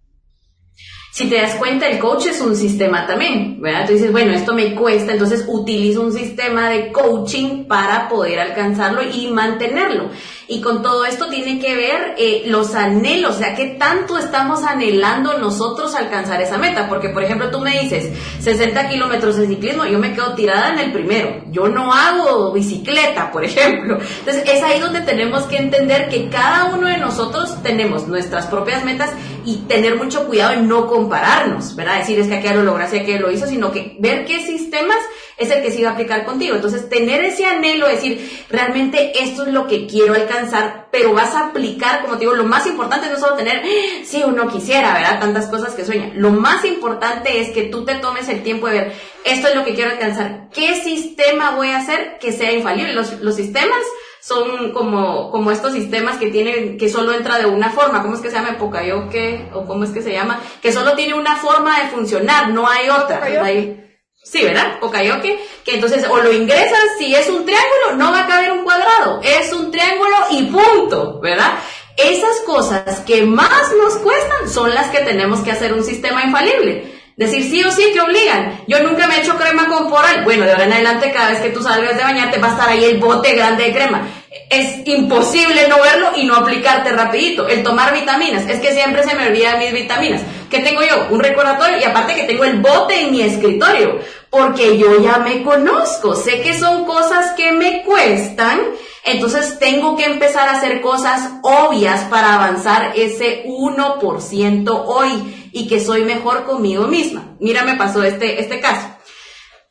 B: Si te das cuenta, el coach es un sistema también, ¿verdad? Tú dices, bueno, esto me cuesta, entonces utilizo un sistema de coaching para poder alcanzarlo y mantenerlo. Y con todo esto tiene que ver eh, los anhelos, o sea, qué tanto estamos anhelando nosotros alcanzar esa meta. Porque, por ejemplo, tú me dices 60 kilómetros de ciclismo, yo me quedo tirada en el primero. Yo no hago bicicleta, por ejemplo. Entonces, es ahí donde tenemos que entender que cada uno de nosotros tenemos nuestras propias metas y tener mucho cuidado en no compararnos, ¿verdad? Decir es que aquel lo lograste, aquel lo hizo, sino que ver qué sistemas es el que se iba a aplicar contigo. Entonces, tener ese anhelo, decir, realmente esto es lo que quiero alcanzar, pero vas a aplicar, como te digo, lo más importante no solo tener, si uno quisiera, ¿verdad? Tantas cosas que sueña. Lo más importante es que tú te tomes el tiempo de ver, esto es lo que quiero alcanzar, ¿qué sistema voy a hacer que sea infalible? Los, los sistemas son como, como estos sistemas que tienen, que solo entra de una forma, ¿cómo es que se llama? Pokayoke, o cómo es que se llama, que solo tiene una forma de funcionar, no hay otra. Sí, ¿verdad? Okayoke, que entonces o lo ingresas, si es un triángulo, no va a caber un cuadrado, es un triángulo y punto, ¿verdad? Esas cosas que más nos cuestan son las que tenemos que hacer un sistema infalible. Decir sí o sí que obligan. Yo nunca me he hecho crema corporal. Bueno, de ahora en adelante, cada vez que tú salgas de bañarte, va a estar ahí el bote grande de crema. Es imposible no verlo y no aplicarte rapidito. El tomar vitaminas. Es que siempre se me olvidan mis vitaminas. ¿Qué tengo yo? Un recordatorio y aparte que tengo el bote en mi escritorio. Porque yo ya me conozco. Sé que son cosas que me cuestan. Entonces tengo que empezar a hacer cosas obvias para avanzar ese 1% hoy y que soy mejor conmigo misma. Mira, me pasó este, este caso.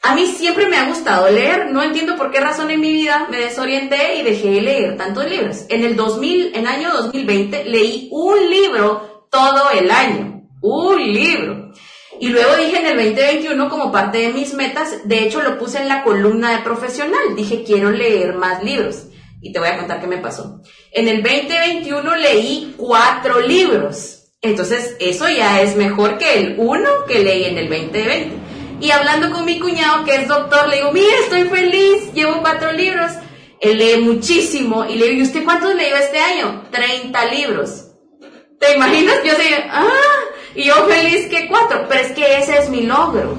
B: A mí siempre me ha gustado leer, no entiendo por qué razón en mi vida me desorienté y dejé de leer tantos libros. En el 2000, en año 2020 leí un libro todo el año, un libro. Y luego dije en el 2021 como parte de mis metas, de hecho lo puse en la columna de profesional, dije quiero leer más libros. Y te voy a contar qué me pasó. En el 2021 leí cuatro libros. Entonces, eso ya es mejor que el uno que leí en el 2020. Y hablando con mi cuñado, que es doctor, le digo, mire, estoy feliz, llevo cuatro libros. Él lee muchísimo. Y le digo, ¿y usted cuántos leyó este año? 30 libros. ¿Te imaginas? Yo sé, ah, y yo feliz que cuatro. Pero es que ese es mi logro.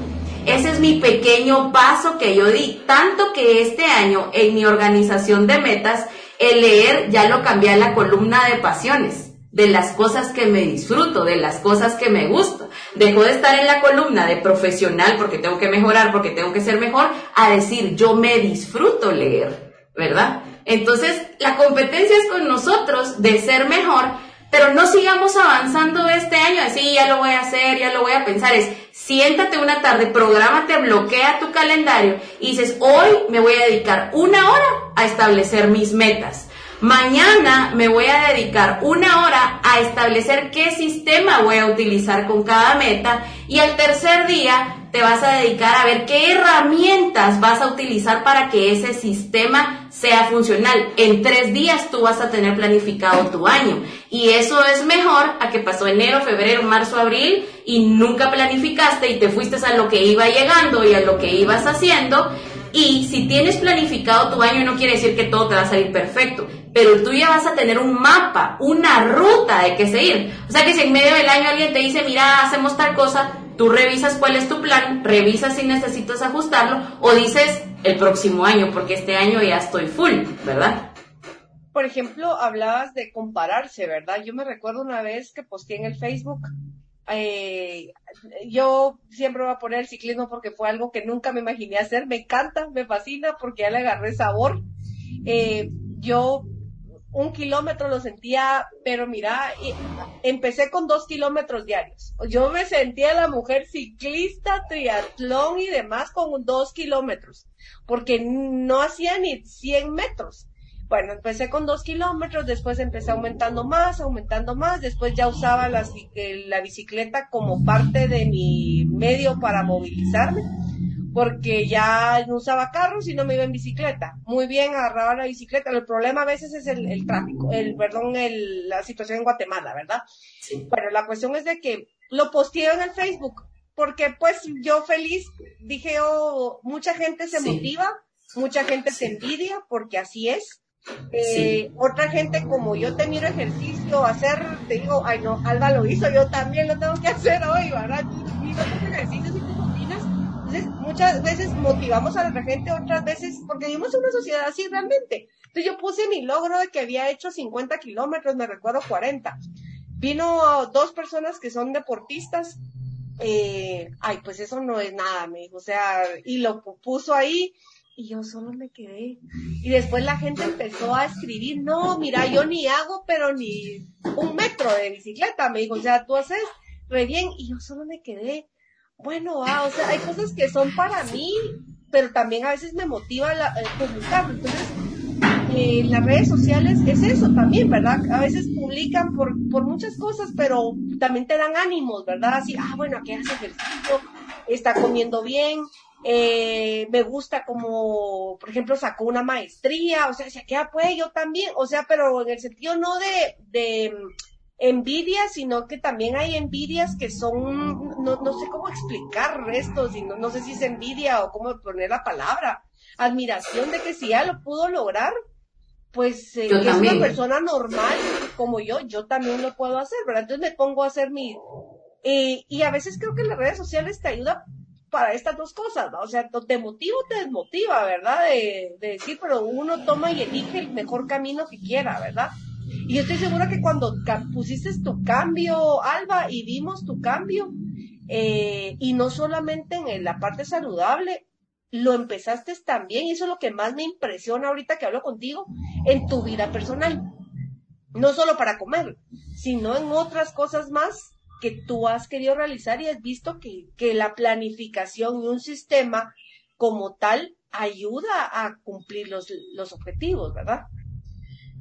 B: Ese es mi pequeño paso que yo di. Tanto que este año en mi organización de metas, el leer ya lo cambié a la columna de pasiones de las cosas que me disfruto, de las cosas que me gustan. Dejó de estar en la columna de profesional porque tengo que mejorar, porque tengo que ser mejor, a decir yo me disfruto leer, ¿verdad? Entonces, la competencia es con nosotros de ser mejor, pero no sigamos avanzando este año, así ya lo voy a hacer, ya lo voy a pensar, es siéntate una tarde, prográmate, bloquea tu calendario y dices, hoy me voy a dedicar una hora a establecer mis metas Mañana me voy a dedicar una hora a establecer qué sistema voy a utilizar con cada meta y el tercer día te vas a dedicar a ver qué herramientas vas a utilizar para que ese sistema sea funcional. En tres días tú vas a tener planificado tu año y eso es mejor a que pasó enero, febrero, marzo, abril y nunca planificaste y te fuiste a lo que iba llegando y a lo que ibas haciendo y si tienes planificado tu año, no quiere decir que todo te va a salir perfecto, pero tú ya vas a tener un mapa, una ruta de qué seguir. O sea que si en medio del año alguien te dice, mira, hacemos tal cosa, tú revisas cuál es tu plan, revisas si necesitas ajustarlo o dices el próximo año, porque este año ya estoy full, ¿verdad?
A: Por ejemplo, hablabas de compararse, ¿verdad? Yo me recuerdo una vez que posté en el Facebook eh, yo siempre voy a poner el ciclismo porque fue algo que nunca me imaginé hacer. Me encanta, me fascina porque ya le agarré sabor. Eh, yo un kilómetro lo sentía, pero mira, empecé con dos kilómetros diarios. Yo me sentía la mujer ciclista, triatlón y demás con dos kilómetros, porque no hacía ni 100 metros. Bueno, empecé con dos kilómetros, después empecé aumentando más, aumentando más, después ya usaba la, la bicicleta como parte de mi medio para movilizarme, porque ya no usaba carros y no me iba en bicicleta. Muy bien, agarraba la bicicleta. El problema a veces es el, tráfico, el, perdón, el, la situación en Guatemala, ¿verdad? Sí. Bueno, la cuestión es de que lo posteé en el Facebook, porque pues yo feliz, dije, oh, mucha gente se motiva, mucha gente se envidia, porque así es Eh, otra gente como yo te miro ejercicio, hacer, te digo, ay no, Alba lo hizo, yo también lo tengo que hacer hoy, ¿verdad? Otros ejercicios y tus rutinas. Entonces, muchas veces motivamos a la gente, otras veces, porque vivimos en una sociedad así realmente. Entonces yo puse mi logro de que había hecho 50 kilómetros, me recuerdo 40. Vino dos personas que son deportistas, eh, ay, pues eso no es nada, me dijo, o sea, y lo puso ahí y yo solo me quedé. Y después la gente empezó a escribir, no, mira, yo ni hago, pero ni un metro de bicicleta, me dijo, o sea, tú haces re bien, y yo solo me quedé, bueno, ah, o sea, hay cosas que son para mí, pero también a veces me motiva la, eh, publicar. Entonces, eh, las redes sociales es eso también, ¿verdad? A veces publican por, por muchas cosas, pero también te dan ánimos, ¿verdad? Así, ah, bueno, aquí hace ejercicio, está comiendo bien, eh, me gusta como, por ejemplo, sacó una maestría, o sea, si queda pues yo también, o sea, pero en el sentido no de, de envidia, sino que también hay envidias que son, no, no sé cómo explicar esto, si no, sé si es envidia o cómo poner la palabra, admiración de que si ya lo pudo lograr, pues eh, es una persona normal como yo, yo también lo puedo hacer, ¿verdad? Entonces me pongo a hacer mi... Eh, y a veces creo que las redes sociales te ayudan para estas dos cosas, ¿no? O sea, te motiva o te desmotiva, ¿verdad? De, de, decir, pero uno toma y elige el mejor camino que quiera, ¿verdad? Y yo estoy segura que cuando pusiste tu cambio, Alba, y vimos tu cambio, eh, y no solamente en la parte saludable, lo empezaste también, y eso es lo que más me impresiona ahorita que hablo contigo, en tu vida personal. No solo para comer, sino en otras cosas más que tú has querido realizar y has visto que, que la planificación y un sistema como tal ayuda a cumplir los, los objetivos, ¿verdad?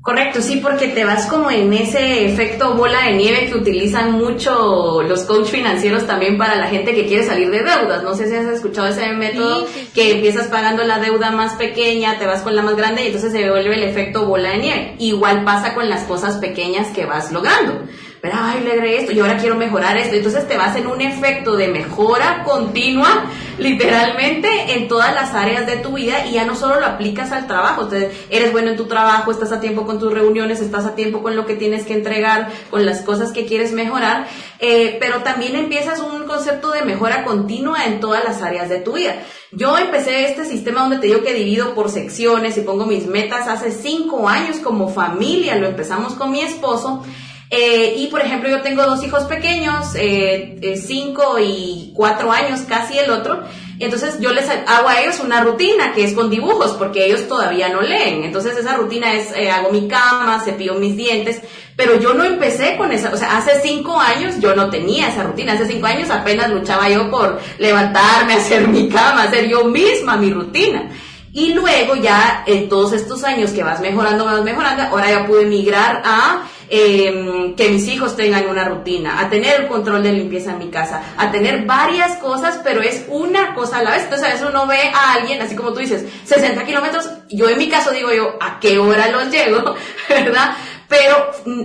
B: Correcto, sí, porque te vas como en ese efecto bola de nieve que utilizan mucho los coach financieros también para la gente que quiere salir de deudas. No sé si has escuchado ese método que empiezas pagando la deuda más pequeña, te vas con la más grande y entonces se vuelve el efecto bola de nieve. Igual pasa con las cosas pequeñas que vas logrando pero ay, le esto y ahora quiero mejorar esto. Entonces te vas en un efecto de mejora continua, literalmente, en todas las áreas de tu vida y ya no solo lo aplicas al trabajo. Entonces, eres bueno en tu trabajo, estás a tiempo con tus reuniones, estás a tiempo con lo que tienes que entregar, con las cosas que quieres mejorar, eh, pero también empiezas un concepto de mejora continua en todas las áreas de tu vida. Yo empecé este sistema donde te digo que divido por secciones y pongo mis metas hace cinco años como familia, lo empezamos con mi esposo eh, y por ejemplo, yo tengo dos hijos pequeños, eh, eh, cinco y cuatro años, casi el otro. Entonces yo les hago a ellos una rutina que es con dibujos, porque ellos todavía no leen. Entonces esa rutina es, hago mi cama, cepillo mis dientes, pero yo no empecé con esa, o sea, hace cinco años yo no tenía esa rutina. Hace cinco años apenas luchaba yo por levantarme, hacer mi cama, hacer yo misma mi rutina. Y luego ya en todos estos años que vas mejorando, vas mejorando, ahora ya pude migrar a eh, que mis hijos tengan una rutina, a tener el control de limpieza en mi casa, a tener varias cosas, pero es una cosa a la vez. Entonces a veces uno ve a alguien, así como tú dices, 60 kilómetros, yo en mi caso digo yo, ¿a qué hora los llego? ¿Verdad? pero mm,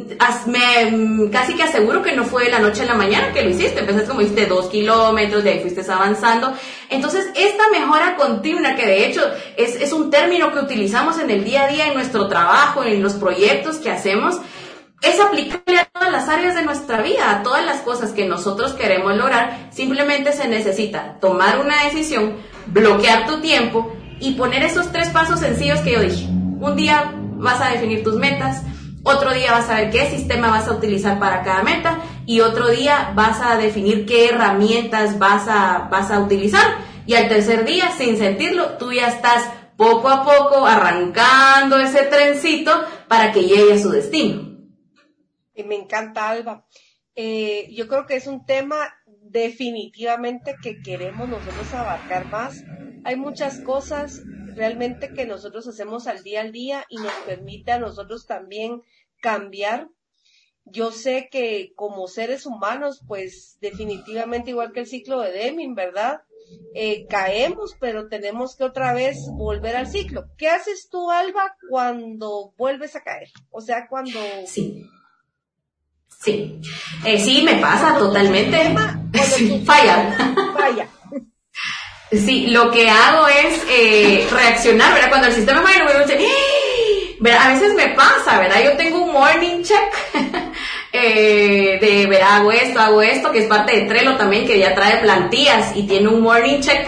B: me, mm, casi que aseguro que no fue de la noche a la mañana que lo hiciste, empezaste como hiciste dos kilómetros, de ahí fuiste avanzando. Entonces, esta mejora continua, que de hecho es, es un término que utilizamos en el día a día, en nuestro trabajo, en los proyectos que hacemos, es aplicable a todas las áreas de nuestra vida, a todas las cosas que nosotros queremos lograr. Simplemente se necesita tomar una decisión, bloquear tu tiempo y poner esos tres pasos sencillos que yo dije. Un día vas a definir tus metas, otro día vas a ver qué sistema vas a utilizar para cada meta y otro día vas a definir qué herramientas vas a, vas a utilizar. Y al tercer día, sin sentirlo, tú ya estás poco a poco arrancando ese trencito para que llegue a su destino
A: me encanta, Alba. Eh, yo creo que es un tema definitivamente que queremos nosotros abarcar más. Hay muchas cosas realmente que nosotros hacemos al día al día y nos permite a nosotros también cambiar. Yo sé que como seres humanos, pues definitivamente igual que el ciclo de Deming, ¿verdad? Eh, caemos, pero tenemos que otra vez volver al ciclo. ¿Qué haces tú, Alba, cuando vuelves a caer? O sea, cuando...
B: Sí Sí, eh, sí, me pasa totalmente. falla. Falla. Sí, lo que hago es eh, reaccionar, ¿verdad? Cuando el sistema falla, me dice, ¡Eh! a veces me pasa, ¿verdad? Yo tengo un morning check eh, de, ver, hago esto, hago esto, que es parte de Trello también, que ya trae plantillas y tiene un morning check.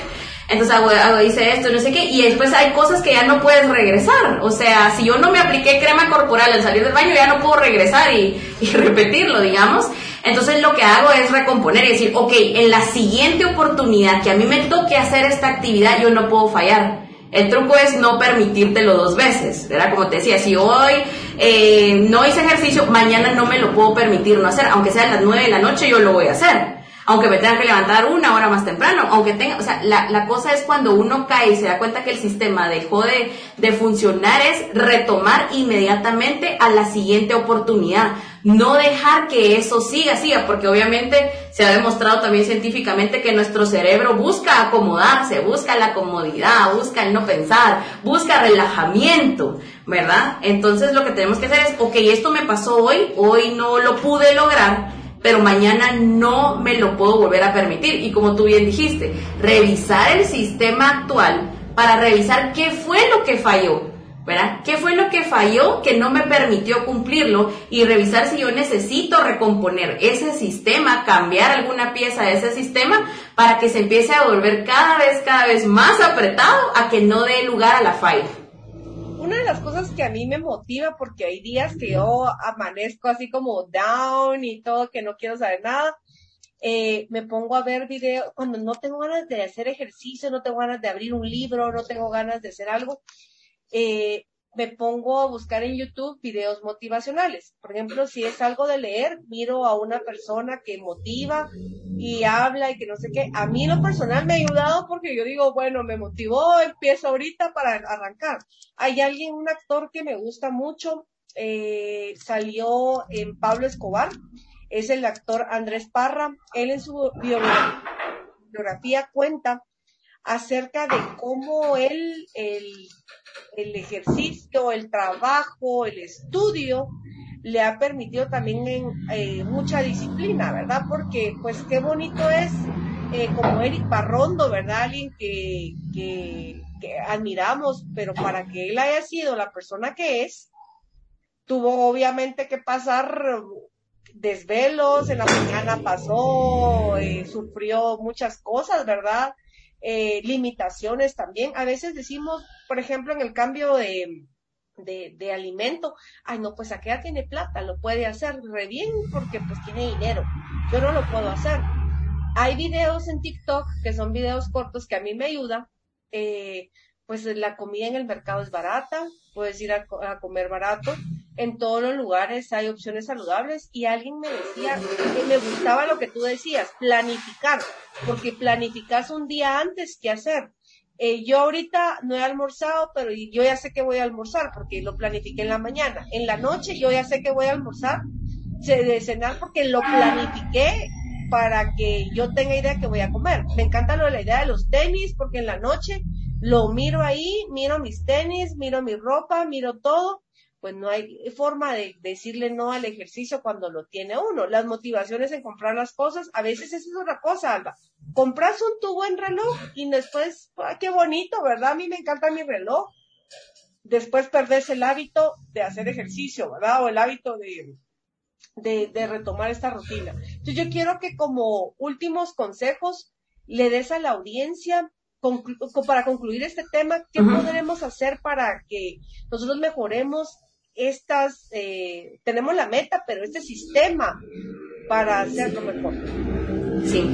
B: Entonces hago, hago, hice esto, no sé qué, y después hay cosas que ya no puedes regresar. O sea, si yo no me apliqué crema corporal al salir del baño, ya no puedo regresar y, y repetirlo, digamos. Entonces lo que hago es recomponer y decir, ok, en la siguiente oportunidad que a mí me toque hacer esta actividad, yo no puedo fallar. El truco es no permitírtelo dos veces, ¿verdad? Como te decía, si hoy eh, no hice ejercicio, mañana no me lo puedo permitir no hacer, aunque sea a las nueve de la noche, yo lo voy a hacer. Aunque me tenga que levantar una hora más temprano, aunque tenga, o sea, la, la cosa es cuando uno cae y se da cuenta que el sistema dejó de, de funcionar, es retomar inmediatamente a la siguiente oportunidad no dejar que eso siga, siga, porque obviamente se ha demostrado también científicamente que nuestro cerebro busca acomodarse, busca la comodidad, busca el no pensar, busca relajamiento, ¿verdad? Entonces lo que tenemos que hacer es, ok, esto me pasó hoy, hoy no lo pude lograr, pero mañana no me lo puedo volver a permitir. Y como tú bien dijiste, revisar el sistema actual para revisar qué fue lo que falló ¿verdad? ¿Qué fue lo que falló que no me permitió cumplirlo? Y revisar si yo necesito recomponer ese sistema, cambiar alguna pieza de ese sistema para que se empiece a volver cada vez, cada vez más apretado a que no dé lugar a la falla.
A: Una de las cosas que a mí me motiva, porque hay días que yo amanezco así como down y todo, que no quiero saber nada, eh, me pongo a ver videos, cuando no tengo ganas de hacer ejercicio, no tengo ganas de abrir un libro, no tengo ganas de hacer algo, eh, me pongo a buscar en YouTube videos motivacionales. Por ejemplo, si es algo de leer, miro a una persona que motiva y habla y que no sé qué. A mí lo personal me ha ayudado porque yo digo, bueno, me motivó, empiezo ahorita para arrancar. Hay alguien, un actor que me gusta mucho, eh, salió en Pablo Escobar, es el actor Andrés Parra. Él en su biografía cuenta acerca de cómo él, el el ejercicio, el trabajo, el estudio, le ha permitido también eh, mucha disciplina, ¿verdad? Porque pues qué bonito es eh, como Eric Parrondo, ¿verdad? Alguien que, que, que, admiramos, pero para que él haya sido la persona que es, tuvo obviamente que pasar desvelos, en la mañana pasó, eh, sufrió muchas cosas, ¿verdad? Eh, limitaciones también. A veces decimos, por ejemplo, en el cambio de, de, alimento, ay no, pues aquella tiene plata, lo puede hacer re bien porque pues tiene dinero. Yo no lo puedo hacer. Hay videos en TikTok que son videos cortos que a mí me ayudan. Eh, pues la comida en el mercado es barata, puedes ir a, comer barato. En todos los lugares hay opciones saludables y alguien me decía que me gustaba lo que tú decías, planificar, porque planificas un día antes que hacer. Eh, yo ahorita no he almorzado, pero yo ya sé que voy a almorzar porque lo planifiqué en la mañana. En la noche yo ya sé que voy a almorzar, de cenar porque lo planifiqué para que yo tenga idea que voy a comer. Me encanta lo de la idea de los tenis porque en la noche lo miro ahí, miro mis tenis, miro mi ropa, miro todo, pues no hay forma de decirle no al ejercicio cuando lo tiene uno. Las motivaciones en comprar las cosas, a veces es otra cosa, Alba. Compras un tu buen reloj y después, qué bonito, ¿verdad? A mí me encanta mi reloj. Después perdés el hábito de hacer ejercicio, ¿verdad? O el hábito de, de, de retomar esta rutina. Entonces yo quiero que como últimos consejos le des a la audiencia para concluir este tema, ¿qué podremos hacer para que nosotros mejoremos estas, eh, tenemos la meta, pero este sistema para hacerlo mejor?
B: Sí.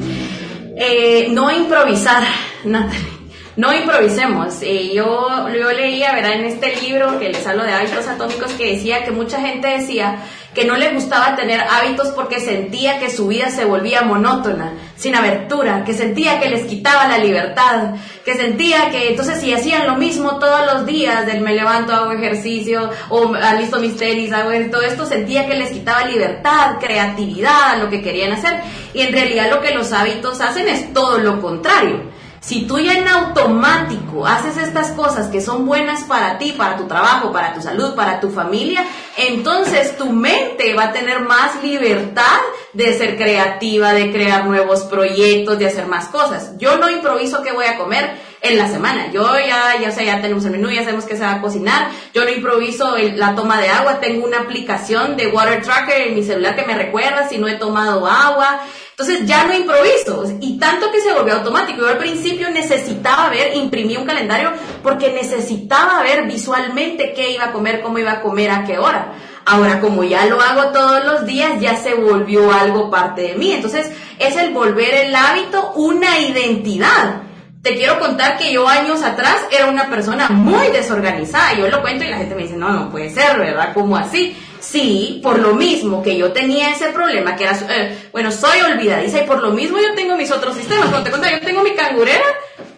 B: Eh, no improvisar, Natalie. No improvisemos. Eh, yo, yo leía, ¿verdad? En este libro que les hablo de hábitos atómicos que decía que mucha gente decía que no le gustaba tener hábitos porque sentía que su vida se volvía monótona, sin abertura, que sentía que les quitaba la libertad, que sentía que entonces si hacían lo mismo todos los días, del me levanto, hago ejercicio, o listo mis tenis, hago todo esto, sentía que les quitaba libertad, creatividad, lo que querían hacer. Y en realidad lo que los hábitos hacen es todo lo contrario si tú ya en automático haces estas cosas que son buenas para ti, para tu trabajo, para tu salud, para tu familia, entonces tu mente va a tener más libertad de ser creativa, de crear nuevos proyectos, de hacer más cosas. Yo no improviso qué voy a comer, en la semana. Yo ya, ya sé, ya tenemos el menú, ya sabemos que se va a cocinar. Yo no improviso la toma de agua. Tengo una aplicación de Water Tracker en mi celular que me recuerda si no he tomado agua. Entonces ya no improviso. Y tanto que se volvió automático. Yo al principio necesitaba ver, imprimí un calendario porque necesitaba ver visualmente qué iba a comer, cómo iba a comer, a qué hora. Ahora, como ya lo hago todos los días, ya se volvió algo parte de mí. Entonces, es el volver el hábito una identidad. Te quiero contar que yo años atrás era una persona muy desorganizada. Yo lo cuento y la gente me dice, no, no puede ser, ¿verdad? ¿Cómo así? Sí, por lo mismo que yo tenía ese problema, que era, eh, bueno, soy olvidadiza y por lo mismo yo tengo mis otros sistemas. Cuando te cuento, yo tengo mi cangurera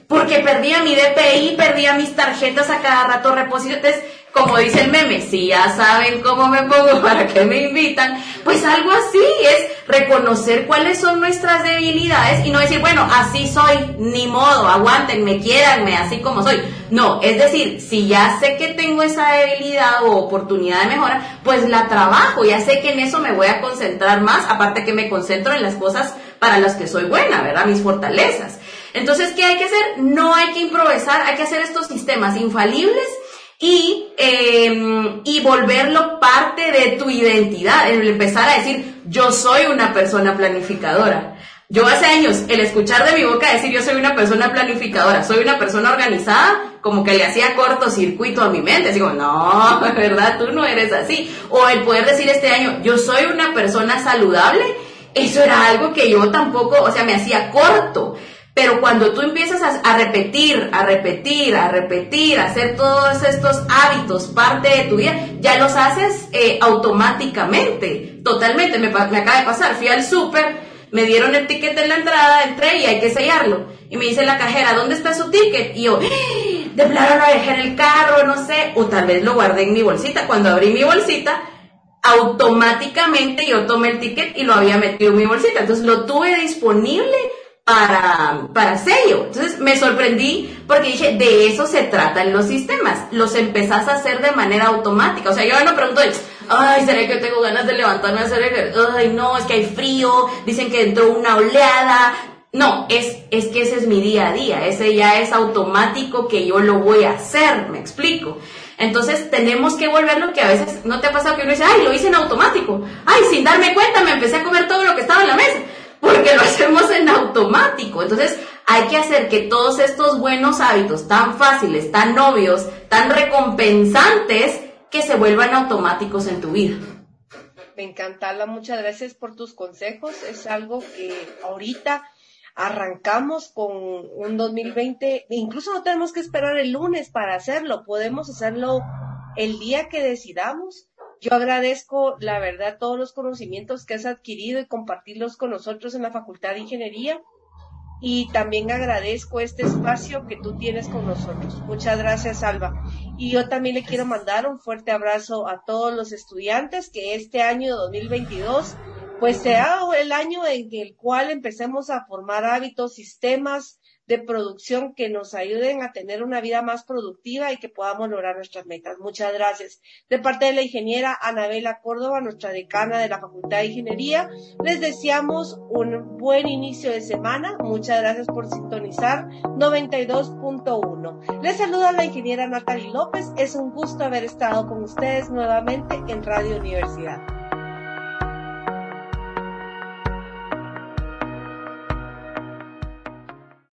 B: porque perdía mi DPI, perdía mis tarjetas a cada rato repositorios como dice el meme, si ya saben cómo me pongo, para qué me invitan, pues algo así es reconocer cuáles son nuestras debilidades y no decir, bueno, así soy, ni modo, aguántenme, quiéranme, así como soy. No, es decir, si ya sé que tengo esa debilidad o oportunidad de mejora, pues la trabajo, ya sé que en eso me voy a concentrar más, aparte que me concentro en las cosas para las que soy buena, ¿verdad? Mis fortalezas. Entonces, ¿qué hay que hacer? No hay que improvisar, hay que hacer estos sistemas infalibles y, eh, y volverlo parte de tu identidad, el empezar a decir, yo soy una persona planificadora. Yo hace años, el escuchar de mi boca decir yo soy una persona planificadora, soy una persona organizada, como que le hacía cortocircuito a mi mente, así como, no, ¿verdad? Tú no eres así. O el poder decir este año, yo soy una persona saludable, eso era algo que yo tampoco, o sea, me hacía corto. Pero cuando tú empiezas a, repetir, a repetir, a repetir, a hacer todos estos hábitos parte de tu vida, ya los haces eh, automáticamente, totalmente. Me, acaba de pasar, fui al súper, me dieron el ticket en la entrada, entré y hay que sellarlo. Y me dice la cajera, ¿dónde está su ticket? Y yo, ¡Ah! de plano lo dejé en el carro, no sé, o tal vez lo guardé en mi bolsita. Cuando abrí mi bolsita, automáticamente yo tomé el ticket y lo había metido en mi bolsita. Entonces lo tuve disponible para, para. Entonces me sorprendí porque dije, de eso se tratan los sistemas. Los empezás a hacer de manera automática. O sea, yo no pregunto, ay, ¿será que tengo ganas de levantarme a hacer ejercicio? Ay, no, es que hay frío, dicen que entró una oleada. No, es, es que ese es mi día a día. Ese ya es automático que yo lo voy a hacer, me explico. Entonces tenemos que volverlo que a veces no te ha pasado que uno dice, ay, lo hice en automático. Ay, sin darme cuenta me empecé a comer todo lo que estaba en la mesa porque lo hacemos en automático. Entonces, hay que hacer que todos estos buenos hábitos tan fáciles, tan obvios, tan recompensantes, que se vuelvan automáticos en tu vida.
A: Me encanta, muchas gracias por tus consejos. Es algo que ahorita arrancamos con un 2020, incluso no tenemos que esperar el lunes para hacerlo, podemos hacerlo el día que decidamos yo agradezco, la verdad, todos los conocimientos que has adquirido y compartirlos con nosotros en la Facultad de Ingeniería. Y también agradezco este espacio que tú tienes con nosotros. Muchas gracias, Alba. Y yo también le quiero mandar un fuerte abrazo a todos los estudiantes que este año 2022 pues sea el año en el cual empecemos a formar hábitos, sistemas, de producción que nos ayuden a tener una vida más productiva y que podamos lograr nuestras metas. Muchas gracias. De parte de la ingeniera Anabela Córdoba, nuestra decana de la Facultad de Ingeniería, les deseamos un buen inicio de semana. Muchas gracias por sintonizar 92.1. Les saluda la ingeniera Natalie López. Es un gusto haber estado con ustedes nuevamente en Radio Universidad.